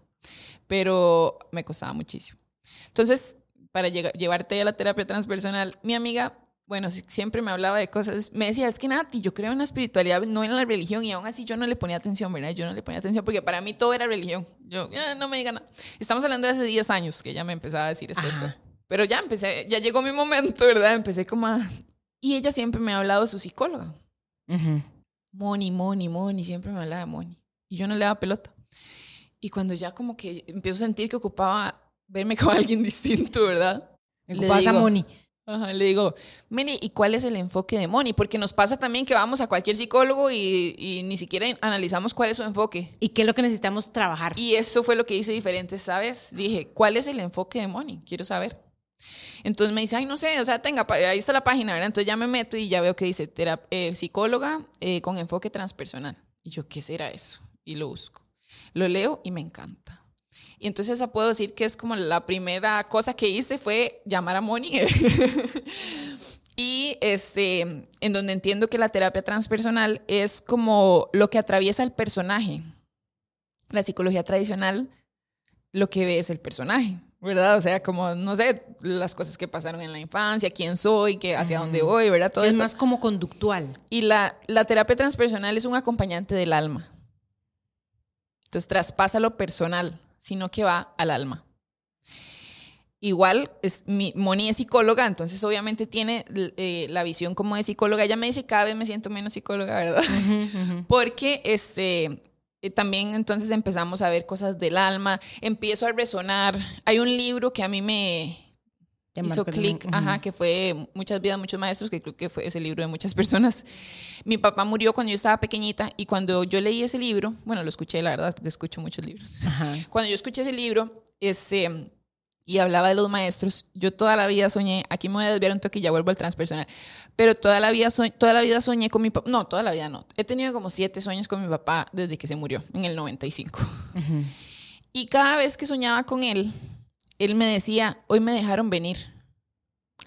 Pero me costaba muchísimo. Entonces, para llevarte a la terapia transpersonal, mi amiga, bueno, siempre me hablaba de cosas. Me decía, es que Nati, yo creo en la espiritualidad, no en la religión. Y aún así yo no le ponía atención, ¿verdad? Yo no le ponía atención porque para mí todo era religión. Yo, no me digan nada. Estamos hablando de hace 10 años que ella me empezaba a decir estas cosas. Pero ya empecé, ya llegó mi momento, ¿verdad? Empecé como a... Y ella siempre me ha hablado de su psicóloga. Moni, Moni, Moni, siempre me hablaba de Moni. Y yo no le daba pelota. Y cuando ya como que empiezo a sentir que ocupaba verme con alguien distinto, ¿verdad? Le pasa a Moni. Ajá, le digo, Moni, ¿y cuál es el enfoque de Moni? Porque nos pasa también que vamos a cualquier psicólogo y, y, ni siquiera analizamos cuál es su enfoque. ¿Y qué es lo que necesitamos trabajar? Y eso fue lo que hice diferente, ¿sabes? Dije, ¿cuál es el enfoque de Moni? Quiero saber. Entonces me dice, ay, no sé, o sea, tenga, ahí está la página, ¿verdad? Entonces ya me meto y ya veo que dice eh, psicóloga eh, con enfoque transpersonal. Y yo, ¿qué será eso? Y lo busco. Lo leo y me encanta. Y entonces esa puedo decir que es como la primera cosa que hice fue llamar a Moni. y este, en donde entiendo que la terapia transpersonal es como lo que atraviesa el personaje. La psicología tradicional lo que ve es el personaje. ¿Verdad? O sea, como, no sé, las cosas que pasaron en la infancia, quién soy, qué, hacia dónde voy, ¿verdad? Todo es más como conductual. Y la, la terapia transpersonal es un acompañante del alma. Entonces, traspasa lo personal, sino que va al alma. Igual, es, mi, Moni es psicóloga, entonces obviamente tiene eh, la visión como de psicóloga. Ella me dice, cada vez me siento menos psicóloga, ¿verdad? Porque este, eh, también entonces empezamos a ver cosas del alma, empiezo a resonar. Hay un libro que a mí me hizo clic, ajá, que fue Muchas vidas, muchos maestros, que creo que fue ese libro de muchas personas. Mi papá murió cuando yo estaba pequeñita y cuando yo leí ese libro, bueno, lo escuché, la verdad, porque escucho muchos libros. Cuando yo escuché ese libro, este y hablaba de los maestros, yo toda la vida soñé, aquí me voy a desviar un toque y ya vuelvo al transpersonal, pero toda la vida, toda la vida soñé con mi papá, no, toda la vida no, he tenido como siete sueños con mi papá desde que se murió, en el 95. Y cada vez que soñaba con él, él me decía, hoy me dejaron venir.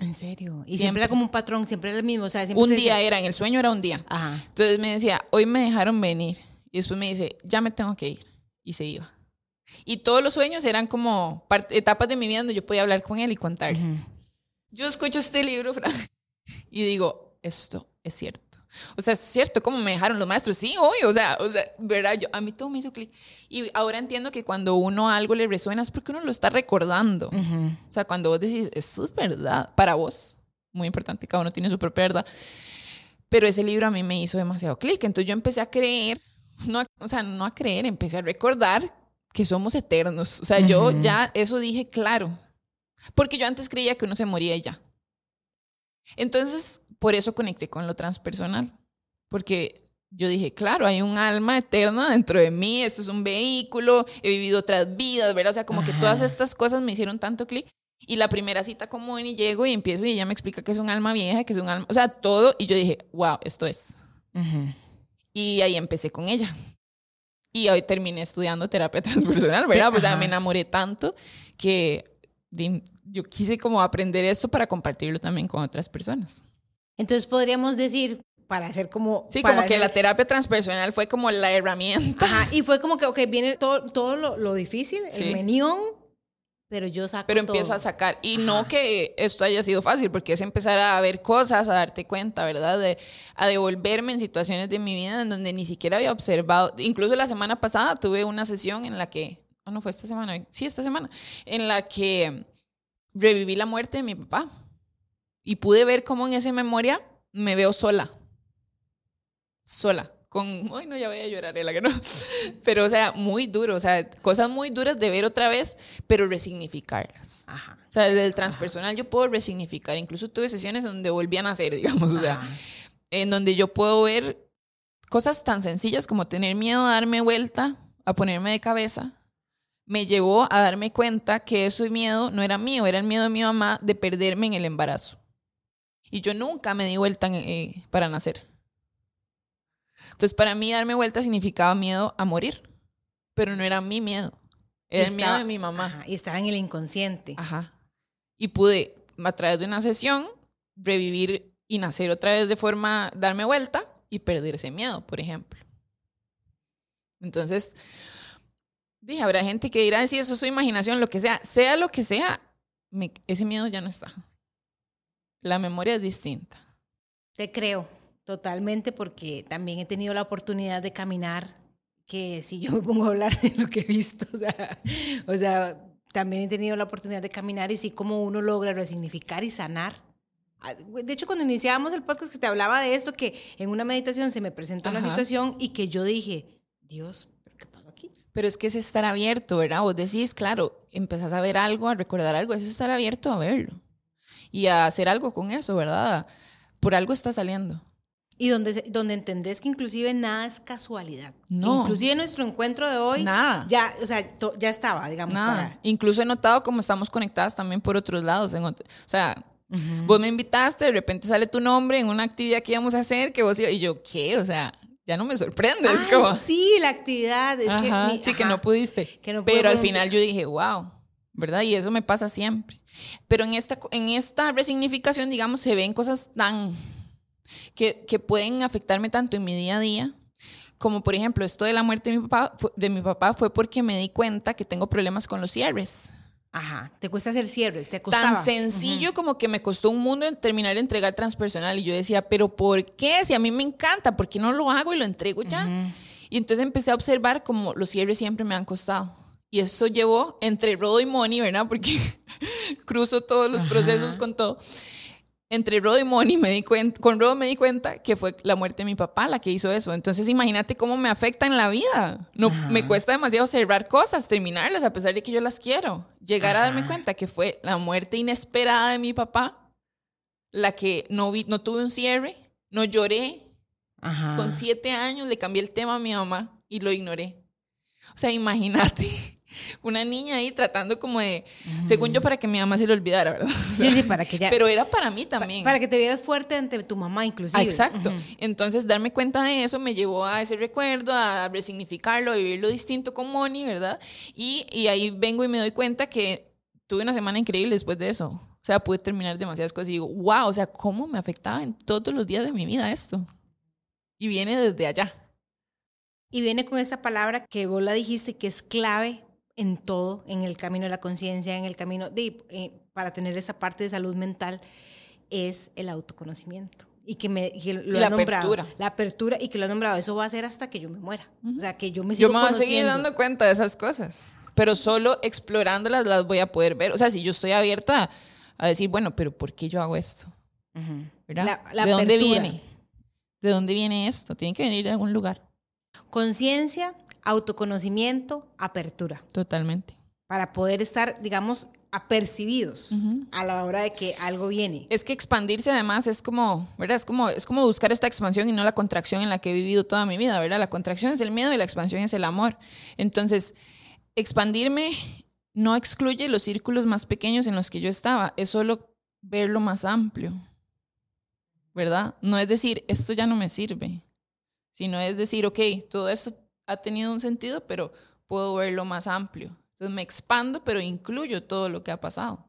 ¿En serio? Y siempre, era como un patrón, siempre era el mismo. O sea, un día era, en el sueño era un día. Entonces me decía, hoy me dejaron venir. Y después me dice, ya me tengo que ir. Y se iba. Y todos los sueños eran como etapas de mi vida donde yo podía hablar con él y contar. Yo escucho este libro, y digo, esto es cierto. O sea, es cierto, como me dejaron los maestros. Sí, hoy, o sea, o sea, ¿verdad? Yo, a mí todo me hizo clic. Y ahora entiendo que cuando uno algo le resuena es porque uno lo está recordando. O sea, cuando vos decís, eso es verdad, para vos, muy importante, cada uno tiene su propia verdad. Pero ese libro a mí me hizo demasiado clic. Entonces yo empecé a creer, no, o sea, no a creer, empecé a recordar que somos eternos. O sea, yo ya eso dije claro. Porque yo antes creía que uno se moría y ya. Entonces, por eso conecté con lo transpersonal. Porque yo dije, claro, hay un alma eterna dentro de mí, esto es un vehículo, he vivido otras vidas, ¿verdad? O sea, como que todas estas cosas me hicieron tanto clic. Y la primera cita como y llego y empiezo y ella me explica que es un alma vieja, que es un alma, o sea, todo. Y yo dije, wow, esto es. Y ahí empecé con ella. Y hoy terminé estudiando terapia transpersonal, ¿verdad? O sea, me enamoré tanto que yo quise como aprender esto para compartirlo también con otras personas. Entonces podríamos decir, para hacer como... Sí, como que la terapia transpersonal fue como la herramienta. Ajá, y fue como que, ok, viene todo, todo lo, lo difícil, el menión, pero yo saco Pero empiezo a sacar. Y no que esto haya sido fácil, porque es empezar a ver cosas, a darte cuenta, ¿verdad? De, a devolverme en situaciones de mi vida en donde ni siquiera había observado. Incluso la semana pasada tuve una sesión en la que, oh, no fue esta semana, sí, esta semana, en la que reviví la muerte de mi papá. Y pude ver cómo en esa memoria me veo sola. Sola. con, ay no, ya voy a llorar, la que no. Pero, o sea, muy duro, o sea, cosas muy duras de ver otra vez, pero resignificarlas. Ajá. O sea, desde el transpersonal yo puedo resignificar, incluso tuve sesiones donde volvían a hacer, digamos, o sea, en donde yo puedo ver cosas tan sencillas como tener miedo a darme vuelta, a ponerme de cabeza, me llevó a darme cuenta que ese miedo no era mío, era el miedo de mi mamá de perderme en el embarazo. Y yo nunca me di vuelta eh, para nacer. Entonces, para mí darme vuelta significaba miedo a morir, pero no era mi miedo, era el miedo de mi mamá. y estaba en el inconsciente. Ajá. Y pude, a través de una sesión, revivir y nacer otra vez de forma, darme vuelta y perder ese miedo, por ejemplo. Entonces, dije, habrá gente que dirá, si eso es su imaginación, lo que sea, sea lo que sea, ese miedo ya no está. La memoria es distinta. Te creo, totalmente, porque también he tenido la oportunidad de caminar, que si yo me pongo a hablar de lo que he visto, o sea, o sea también he tenido la oportunidad de caminar y sí como uno logra resignificar y sanar. Ah, de hecho, cuando iniciábamos el podcast que te hablaba de esto, que en una meditación se me presentó una situación y que yo dije, Dios. Pero es que es estar abierto, ¿verdad? Vos decís, claro, empezás a ver algo, a recordar algo, es estar abierto a verlo y a hacer algo con eso, ¿verdad? Por algo está saliendo. Y donde, donde entendés que inclusive nada es casualidad. No. Inclusive nuestro encuentro de hoy. Nada. Ya, o sea, ya estaba, digamos. Nada. Incluso he notado cómo estamos conectadas también por otros lados. o sea, vos me invitaste, de repente sale tu nombre en una actividad que íbamos a hacer, que vos y yo, ¿qué? O sea, ya no me sorprende. como... Sí, la actividad. Es que, sí, que no pudiste. Pero al final yo dije, wow, ¿verdad? Y eso me pasa siempre. Pero en esta, en esta resignificación, digamos, se ven cosas tan que, que pueden afectarme tanto en mi día a día como por ejemplo esto de la muerte de mi papá, de mi papá fue porque me di cuenta que tengo problemas con los cierres. Ajá, te cuesta hacer cierres, te costaba. Tan sencillo como que me costó un mundo en terminar de entregar transpersonal y yo decía, pero ¿por qué? Si a mí me encanta, ¿por qué no lo hago y lo entrego ya? Y entonces empecé a observar como los cierres siempre me han costado. Y eso llevó entre Rodo y Moni, ¿verdad? Porque cruzo todos los procesos con todo. Entre Rodo y Moni me di cuenta, con Rodo me di cuenta que fue la muerte de mi papá la que hizo eso. Entonces imagínate cómo me afecta en la vida. No, me cuesta demasiado cerrar cosas, terminarlas a pesar de que yo las quiero. Llegar a darme cuenta que fue la muerte inesperada de mi papá la que no, vi, no tuve un cierre, no lloré. Con siete años le cambié el tema a mi mamá y lo ignoré. O sea, imagínate una niña ahí tratando como de, según yo, para que mi mamá se le olvidara, ¿verdad? sí, sí, para que ya. Pero era para mí también. Para, que te vieras fuerte ante tu mamá, inclusive. exacto. Entonces, darme cuenta de eso me llevó a ese recuerdo, a resignificarlo, a vivirlo distinto con Moni, ¿verdad? Y, y ahí vengo y me doy cuenta que tuve una semana increíble después de eso. O sea, pude terminar demasiadas cosas y digo, wow, o sea, ¿cómo me afectaba en todos los días de mi vida esto? Y viene desde allá. Y viene con esa palabra que vos la dijiste que es clave en todo, en el camino de la conciencia, en el camino de, eh, para tener esa parte de salud mental, es el autoconocimiento. Y que, me, lo la nombrado. Apertura. La apertura y que lo ha nombrado. Eso va a ser hasta que yo me muera. O sea, que yo me sigo Yo me voy a seguir dando cuenta de esas cosas. Pero solo explorándolas las voy a poder ver. O sea, si yo estoy abierta a decir, bueno, pero ¿por qué yo hago esto? ¿Verdad? ¿De dónde viene? ¿De dónde viene esto? Tiene que venir de algún lugar. Conciencia, autoconocimiento, apertura. Totalmente. Para poder estar, digamos, apercibidos a la hora de que algo viene. Es que expandirse además es como, ¿verdad? Es como, es como buscar esta expansión y no la contracción en la que he vivido toda mi vida, ¿verdad? La contracción es el miedo y la expansión es el amor. Entonces, expandirme no excluye los círculos más pequeños en los que yo estaba, es solo verlo más amplio, ¿verdad? No es decir, esto ya no me sirve, sino es decir, ok, todo esto ha tenido un sentido, pero puedo verlo más amplio. Entonces me expando, pero incluyo todo lo que ha pasado.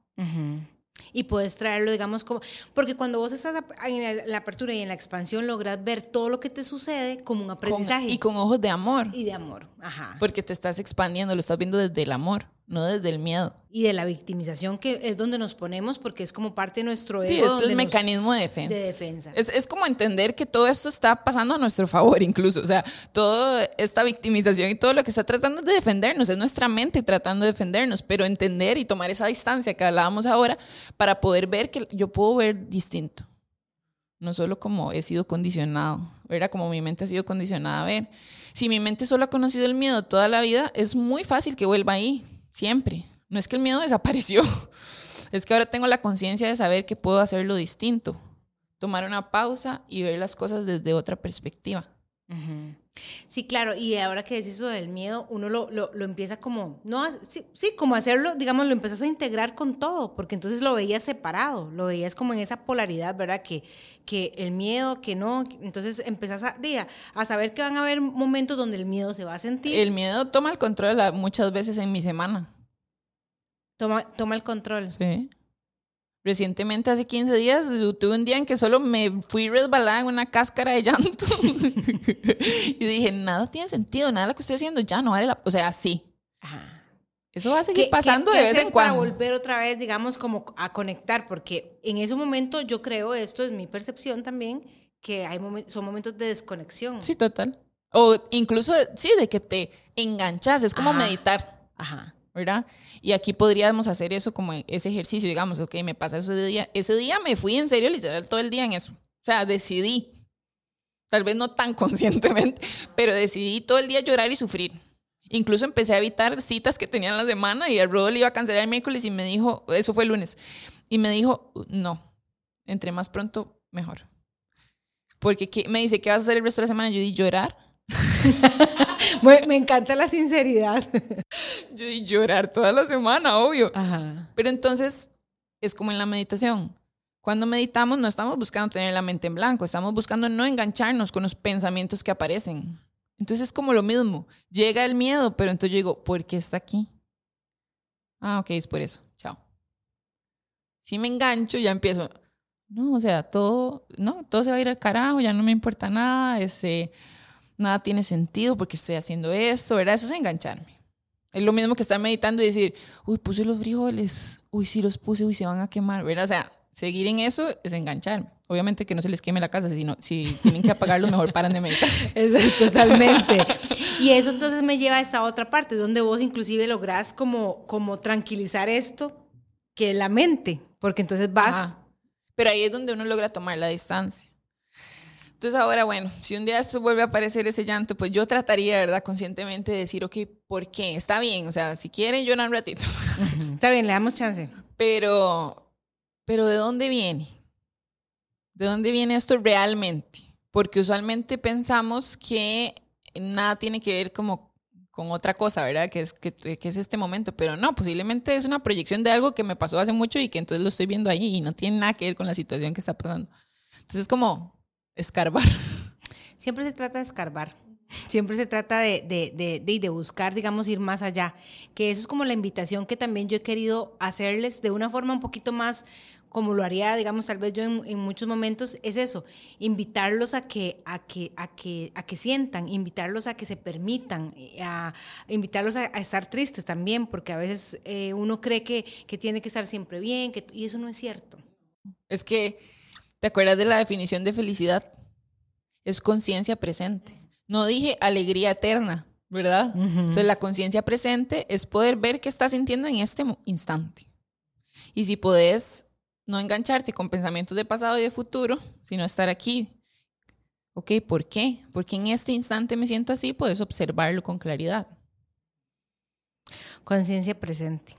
Y puedes traerlo, digamos, como... Porque cuando vos estás en la apertura y en la expansión, logras ver todo lo que te sucede como un aprendizaje. y con ojos de amor. Y de amor, ajá. Porque te estás expandiendo, lo estás viendo desde el amor no desde el miedo. Y de la victimización, que es donde nos ponemos, porque es como parte de nuestro ego. Sí, es el mecanismo de defensa. De defensa. Es, es, como entender que todo esto está pasando a nuestro favor, incluso. O sea, toda esta victimización y todo lo que está tratando de defendernos, es nuestra mente tratando de defendernos, pero entender y tomar esa distancia que hablábamos ahora para poder ver que yo puedo ver distinto. no solo como he sido condicionado, era como mi mente ha sido condicionada a ver. Si mi mente solo ha conocido el miedo toda la vida, es muy fácil que vuelva ahí, siempre. No es que el miedo desapareció, es que ahora tengo la conciencia de saber que puedo hacerlo distinto, tomar una pausa y ver las cosas desde otra perspectiva. Sí, claro, y ahora que decís eso del miedo, uno lo, lo, lo empieza como, no, sí, sí, como hacerlo, digamos, lo empiezas a integrar con todo, porque entonces lo veías separado, lo veías como en esa polaridad, ¿verdad? Que, que el miedo, que no, entonces empezás a, diga, a saber que van a haber momentos donde el miedo se va a sentir. El miedo toma el control muchas veces en mi semana. Toma, toma el control. Sí. Recientemente, hace 15 días, tuve un día en que solo me fui resbalada en una cáscara de llanto. y dije, nada tiene sentido, nada de lo que estoy haciendo ya no vale la... O sea, sí. Eso va a seguir pasando de vez en cuando. Para volver otra vez, digamos, como a conectar, porque en ese momento yo creo, esto es mi percepción también, que hay son momentos de desconexión. Sí, total. O incluso, sí, de que te enganchas, es como meditar. Ajá. Y aquí podríamos hacer eso como ese ejercicio, digamos, ok, me pasa ese día. Ese día me fui en serio, literal, todo el día en eso. O sea, decidí, tal vez no tan conscientemente, pero decidí todo el día llorar y sufrir. Incluso empecé a evitar citas que tenía en la semana y el Rodo iba a cancelar el miércoles y me dijo, eso fue el lunes, y me dijo, no, entre más pronto, mejor. Porque me dice, ¿qué vas a hacer el resto de la semana? Yo di llorar me, encanta la sinceridad. Yo di llorar toda la semana, obvio. Pero entonces es como en la meditación. Cuando meditamos no estamos buscando tener la mente en blanco, estamos buscando no engancharnos con los pensamientos que aparecen. Entonces es como lo mismo. Llega el miedo, pero entonces yo digo, ¿por qué está aquí? Ah, ok, es por eso. Chao. Si me engancho, ya empiezo. No, o sea, todo, no, todo se va a ir al carajo, ya no me importa nada. Ese, nada tiene sentido porque estoy haciendo esto, ¿verdad? Eso es engancharme. Es lo mismo que estar meditando y decir, uy, puse los frijoles, uy, sí los puse, uy, se van a quemar, ¿verdad? O sea, seguir en eso es engancharme. Obviamente que no se les queme la casa, sino si tienen que apagarlo, mejor paran de meditar. totalmente. Y eso entonces me lleva a esta otra parte, donde vos inclusive lográs como, como tranquilizar esto, que es la mente, porque entonces vas... Pero ahí es donde uno logra tomar la distancia. Entonces ahora, bueno, si un día esto vuelve a aparecer ese llanto, pues yo trataría, ¿verdad? Conscientemente de decir, ok, ¿por qué? Está bien, o sea, si quieren llorar un ratito. Está bien, le damos chance. Pero, pero ¿de dónde viene? ¿De dónde viene esto realmente? Porque usualmente pensamos que nada tiene que ver como con otra cosa, ¿verdad? Que es, que, que, es este momento, pero no, posiblemente es una proyección de algo que me pasó hace mucho y que entonces lo estoy viendo ahí y no tiene nada que ver con la situación que está pasando. Entonces, como, escarbar. Siempre se trata de escarbar. Siempre se trata de, de, de, de, buscar, digamos, ir más allá. Que eso es como la invitación que también yo he querido hacerles de una forma un poquito más, como lo haría, digamos, tal vez yo en, muchos momentos, es eso, invitarlos a que, a que, a que, a que sientan, invitarlos a que se permitan, a, invitarlos a, estar tristes también, porque a veces eh, uno cree que, que tiene que estar siempre bien, que, y eso no es cierto. Es que ¿Te acuerdas de la definición de felicidad? Es conciencia presente. No dije alegría eterna, ¿verdad? Entonces la conciencia presente es poder ver qué estás sintiendo en este instante. Y si podés no engancharte con pensamientos de pasado y de futuro, sino estar aquí. Ok, ¿por qué? Porque en este instante me siento así, puedes observarlo con claridad. Conciencia presente.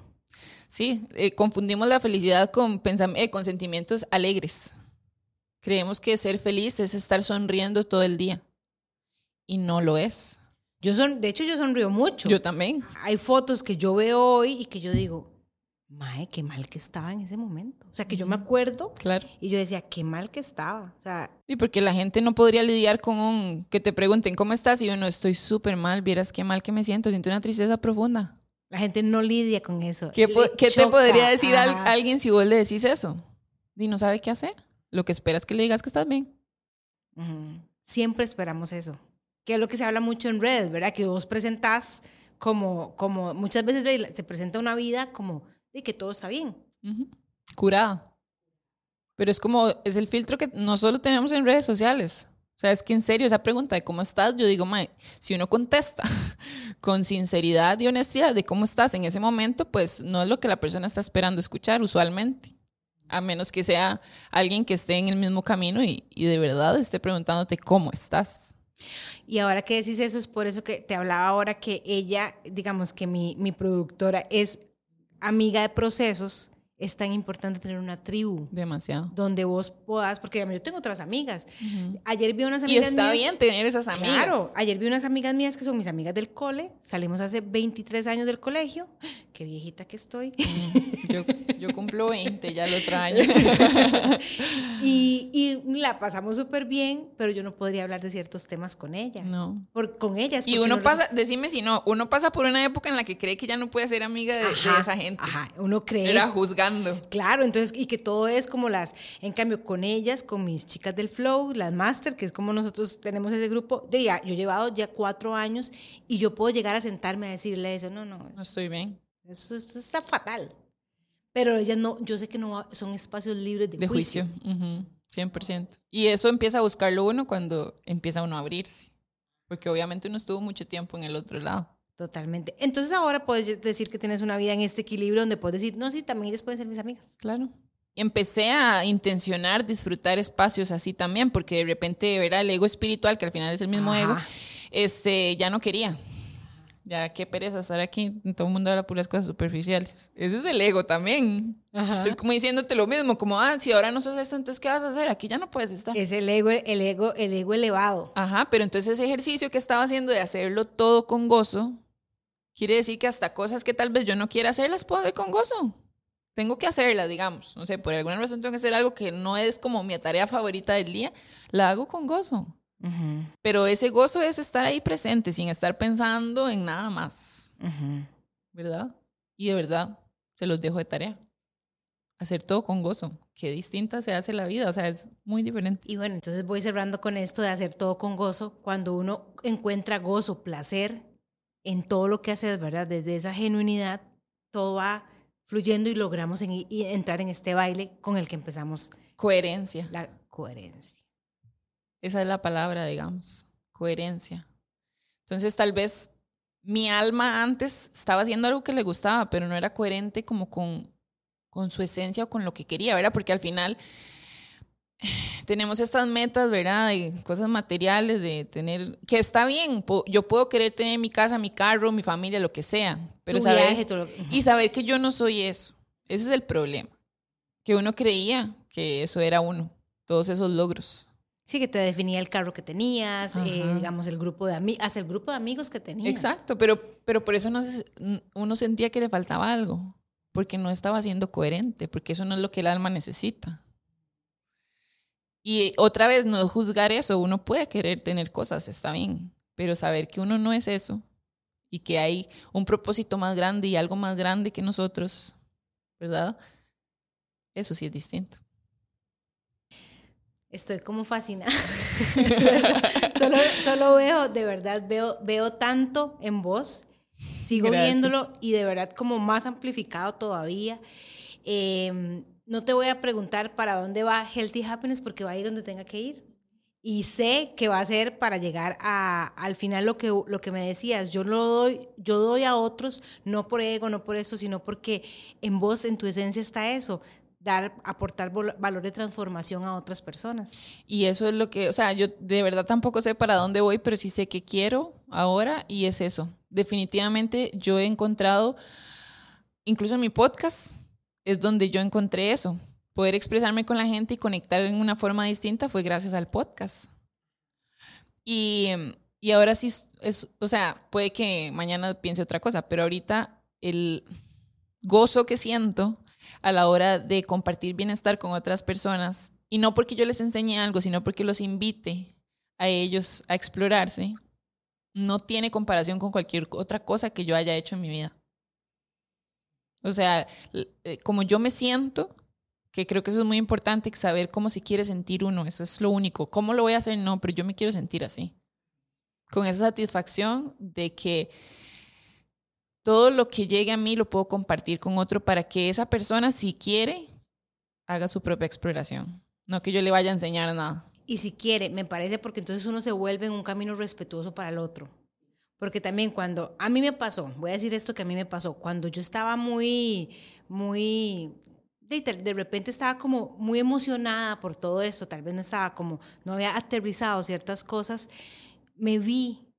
Sí, eh, confundimos la felicidad con, eh, con sentimientos alegres. Creemos que ser feliz es estar sonriendo todo el día. Y no lo es. Yo son, de hecho, yo sonrío mucho. Yo también. Hay fotos que yo veo hoy y que yo digo, Mae, qué mal que estaba en ese momento. O sea, que yo me acuerdo. Claro. Y yo decía, qué mal que estaba. O sea. Sí, porque la gente no podría lidiar con un. que te pregunten, ¿cómo estás? Y yo no estoy súper mal. Vieras qué mal que me siento. Siento una tristeza profunda. La gente no lidia con eso. ¿Qué, ¿qué te podría decir a alguien si vos le decís eso? Y no sabe qué hacer. Lo que esperas que le digas que estás bien. Siempre esperamos eso. Que es lo que se habla mucho en redes, ¿verdad? Que vos presentás como, como muchas veces se presenta una vida como de que todo está bien. Curada. Pero es como, es el filtro que no solo tenemos en redes sociales. O sea, es que en serio, esa pregunta de cómo estás, yo digo, mae, si uno contesta con sinceridad y honestidad de cómo estás en ese momento, pues no es lo que la persona está esperando escuchar usualmente. A menos que sea alguien que esté en el mismo camino y, y de verdad esté preguntándote cómo estás. Y ahora que decís eso, es por eso que te hablaba ahora que ella, digamos que mi, mi productora es amiga de procesos es tan importante tener una tribu. Demasiado. Donde vos puedas, porque yo tengo otras amigas. Ayer vi unas amigas Y está bien tener esas amigas. Claro, ayer vi unas amigas mías que son mis amigas del cole. Salimos hace 23 años del colegio. Qué viejita que estoy. Yo, yo cumplo 20 ya el otro año. y, y, la pasamos súper bien, pero yo no podría hablar de ciertos temas con ella. No. Por, con ellas. Y uno pasa, decime si no, uno pasa por una época en la que cree que ya no puede ser amiga de, esa gente. Ajá, uno cree. Era juzgando Claro, entonces, y que todo es como las, en cambio, con ellas, con mis chicas del Flow, las Master, que es como nosotros tenemos ese grupo, de ya, yo he llevado ya cuatro años y yo puedo llegar a sentarme a decirle eso, no, no. No estoy bien. Eso, está fatal. Pero ellas no, yo sé que no son espacios libres de, de juicio. 100%. Y eso empieza a buscarlo uno cuando empieza uno a abrirse. Porque obviamente uno estuvo mucho tiempo en el otro lado. Totalmente. Entonces ahora puedes decir que tienes una vida en este equilibrio donde puedes decir, no, sí, también ellas pueden ser mis amigas. Claro. Empecé a intencionar disfrutar espacios así también, porque de repente ver el ego espiritual, que al final es el mismo ego, este, ya no quería. Ya qué pereza estar aquí, todo el mundo habla puras cosas superficiales. Ese es el ego también. Es como diciéndote lo mismo, como, ah, si ahora no sos esto, entonces ¿qué vas a hacer? Aquí ya no puedes estar. Es el ego, el ego, el ego elevado. Ajá, pero entonces ese ejercicio que estaba haciendo de hacerlo todo con gozo, Quiere decir que hasta cosas que tal vez yo no quiera hacer las puedo hacer con gozo. Tengo que hacerlas, digamos. No sé, por alguna razón tengo que hacer algo que no es como mi tarea favorita del día. La hago con gozo. Pero ese gozo es estar ahí presente, sin estar pensando en nada más. ¿Verdad? Y de verdad, se los dejo de tarea. Hacer todo con gozo. Qué distinta se hace la vida. O sea, es muy diferente. Y bueno, entonces voy cerrando con esto de hacer todo con gozo. Cuando uno encuentra gozo, placer, en todo lo que haces, ¿verdad? Desde esa genuinidad, todo va fluyendo y logramos entrar en este baile con el que empezamos. Coherencia. La coherencia. Esa es la palabra, digamos, coherencia. Entonces tal vez mi alma antes estaba haciendo algo que le gustaba, pero no era coherente como con, con su esencia o con lo que quería, ¿verdad? Porque al final tenemos estas metas, ¿verdad? De cosas materiales, de tener, que está bien, yo puedo querer tener mi casa, mi carro, mi familia, lo que sea, pero saber, y saber que yo no soy eso, ese es el problema, que uno creía que eso era uno, todos esos logros. Sí, que te definía el carro que tenías, eh, digamos, el grupo de amigos, hasta el grupo de amigos que tenías. Exacto, pero, pero por eso no uno sentía que le faltaba algo, porque no estaba siendo coherente, porque eso no es lo que el alma necesita. Y otra vez, no juzgar eso, uno puede querer tener cosas, está bien, pero saber que uno no es eso y que hay un propósito más grande y algo más grande que nosotros, ¿verdad? Eso sí es distinto. Estoy como fascinada. solo, solo, veo, de verdad, veo, veo tanto en vos. Sigo viéndolo y de verdad como más amplificado todavía. Eh, no te voy a preguntar para dónde va Healthy Happiness porque va a ir donde tenga que ir. Y sé que va a ser para llegar a, al final lo que, lo que me decías. Yo lo doy, yo doy a otros, no por ego, no por eso, sino porque en vos, en tu esencia está eso dar, aportar valor de transformación a otras personas. Y eso es lo que, o sea, yo de verdad tampoco sé para dónde voy, pero sí sé que quiero ahora y es eso. Definitivamente yo he encontrado, incluso en mi podcast, es donde yo encontré eso. Poder expresarme con la gente y conectar en una forma distinta fue gracias al podcast. Y, y ahora sí, es, o sea, puede que mañana piense otra cosa, pero ahorita el gozo que siento a la hora de compartir bienestar con otras personas, y no porque yo les enseñe algo, sino porque los invite a ellos a explorarse, no tiene comparación con cualquier otra cosa que yo haya hecho en mi vida. O sea, eh, como yo me siento, que creo que eso es muy importante, saber cómo se quiere sentir uno, eso es lo único. ¿Cómo lo voy a hacer? No, pero yo me quiero sentir así. Con esa satisfacción de que todo lo que llegue a mí lo puedo compartir con otro para que esa persona, si quiere, haga su propia exploración. No que yo le vaya a enseñar nada. Y si quiere, me parece porque entonces uno se vuelve en un camino respetuoso para el otro. Porque también cuando a mí me pasó, voy a decir esto que a mí me pasó, cuando yo estaba muy, muy, de, de repente estaba como muy emocionada por todo esto, tal vez no estaba como, no había aterrizado ciertas cosas, me vi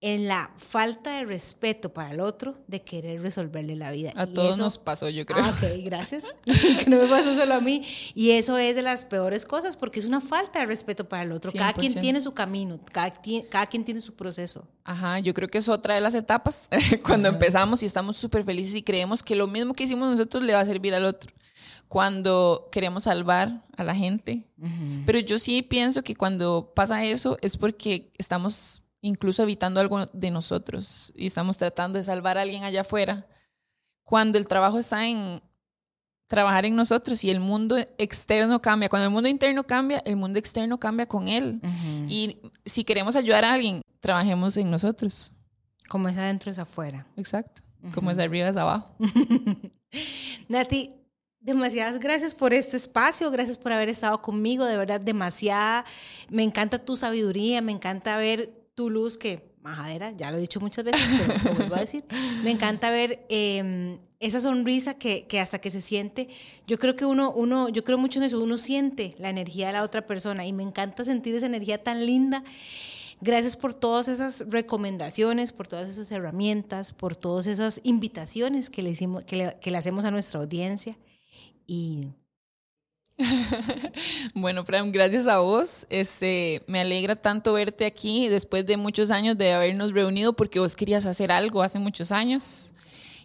en la falta de respeto para el otro de querer resolverle la vida. A todos nos pasó, yo creo. Ah, ok, gracias. que no me pasó solo a mí. Y eso es de las peores cosas porque es una falta de respeto para el otro. Cada quien tiene su camino, cada, cada, quien tiene su proceso. Ajá, yo creo que es otra de las etapas cuando empezamos y estamos súper felices y creemos que lo mismo que hicimos nosotros le va a servir al otro cuando queremos salvar a la gente. Pero yo sí pienso que cuando pasa eso es porque estamos incluso evitando algo de nosotros y estamos tratando de salvar a alguien allá afuera, cuando el trabajo está en trabajar en nosotros y el mundo externo cambia. Cuando el mundo interno cambia, el mundo externo cambia con él. Y si queremos ayudar a alguien, trabajemos en nosotros. Como es adentro es afuera. Exacto. Como es arriba es abajo. Nati, demasiadas gracias por este espacio, gracias por haber estado conmigo, de verdad, demasiada. Me encanta tu sabiduría, me encanta ver tu luz que majadera, ya lo he dicho muchas veces, pero lo vuelvo a decir. Me encanta ver em, esa sonrisa que, que, hasta que se siente, yo creo que uno, uno, yo creo mucho en eso, uno siente la energía de la otra persona y me encanta sentir esa energía tan linda. Gracias por todas esas recomendaciones, por todas esas herramientas, por todas esas invitaciones que le, hicimos, que le, que le hacemos a nuestra audiencia. Y bueno, Fran, gracias a vos. Este, me alegra tanto verte aquí después de muchos años de habernos reunido porque vos querías hacer algo hace muchos años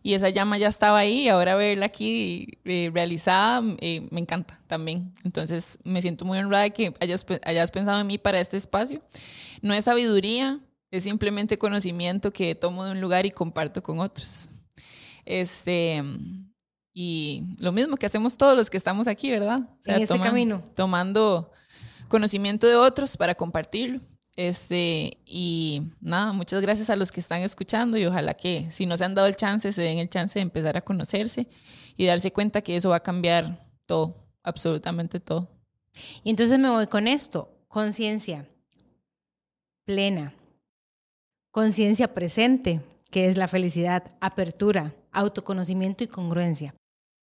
y esa llama ya estaba ahí y ahora verla aquí eh, realizada eh, me encanta también. Entonces me siento muy honrada de que hayas, hayas pensado en mí para este espacio. No es sabiduría, es simplemente conocimiento que tomo de un lugar y comparto con otros. Este, y lo mismo que hacemos todos los que estamos aquí, ¿verdad? en este camino. Tomando conocimiento de otros para compartirlo. Este, y nada, muchas gracias a los que están escuchando y ojalá que si no se han dado el chance, se den el chance de empezar a conocerse y darse cuenta que eso va a cambiar todo, absolutamente todo. Y entonces me voy con esto, conciencia plena, conciencia presente, que es la felicidad, apertura, autoconocimiento y congruencia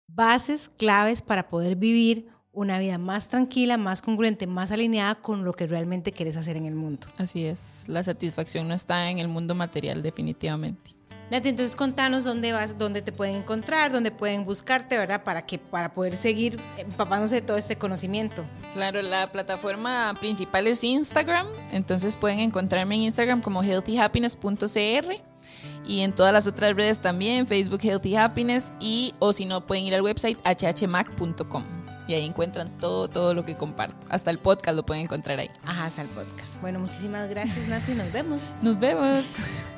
bases claves para poder vivir una vida más tranquila, más congruente, más alineada con lo que realmente quieres hacer en el mundo. Así es, la satisfacción no está en el mundo material definitivamente. Nati, entonces contanos dónde vas, dónde te pueden encontrar, dónde pueden buscarte, ¿verdad? Para que para poder seguir empapándose de todo este conocimiento. Claro, la plataforma principal es Instagram, entonces pueden encontrarme en Instagram como healthyhappiness.cr y en todas las otras redes también, Facebook Healthy Happiness y o si no pueden ir al website hhmac.com y ahí encuentran todo, todo lo que comparto. Hasta el podcast lo pueden encontrar ahí. Ajá, hasta el podcast. Bueno, muchísimas gracias Nati, nos vemos. Nos vemos.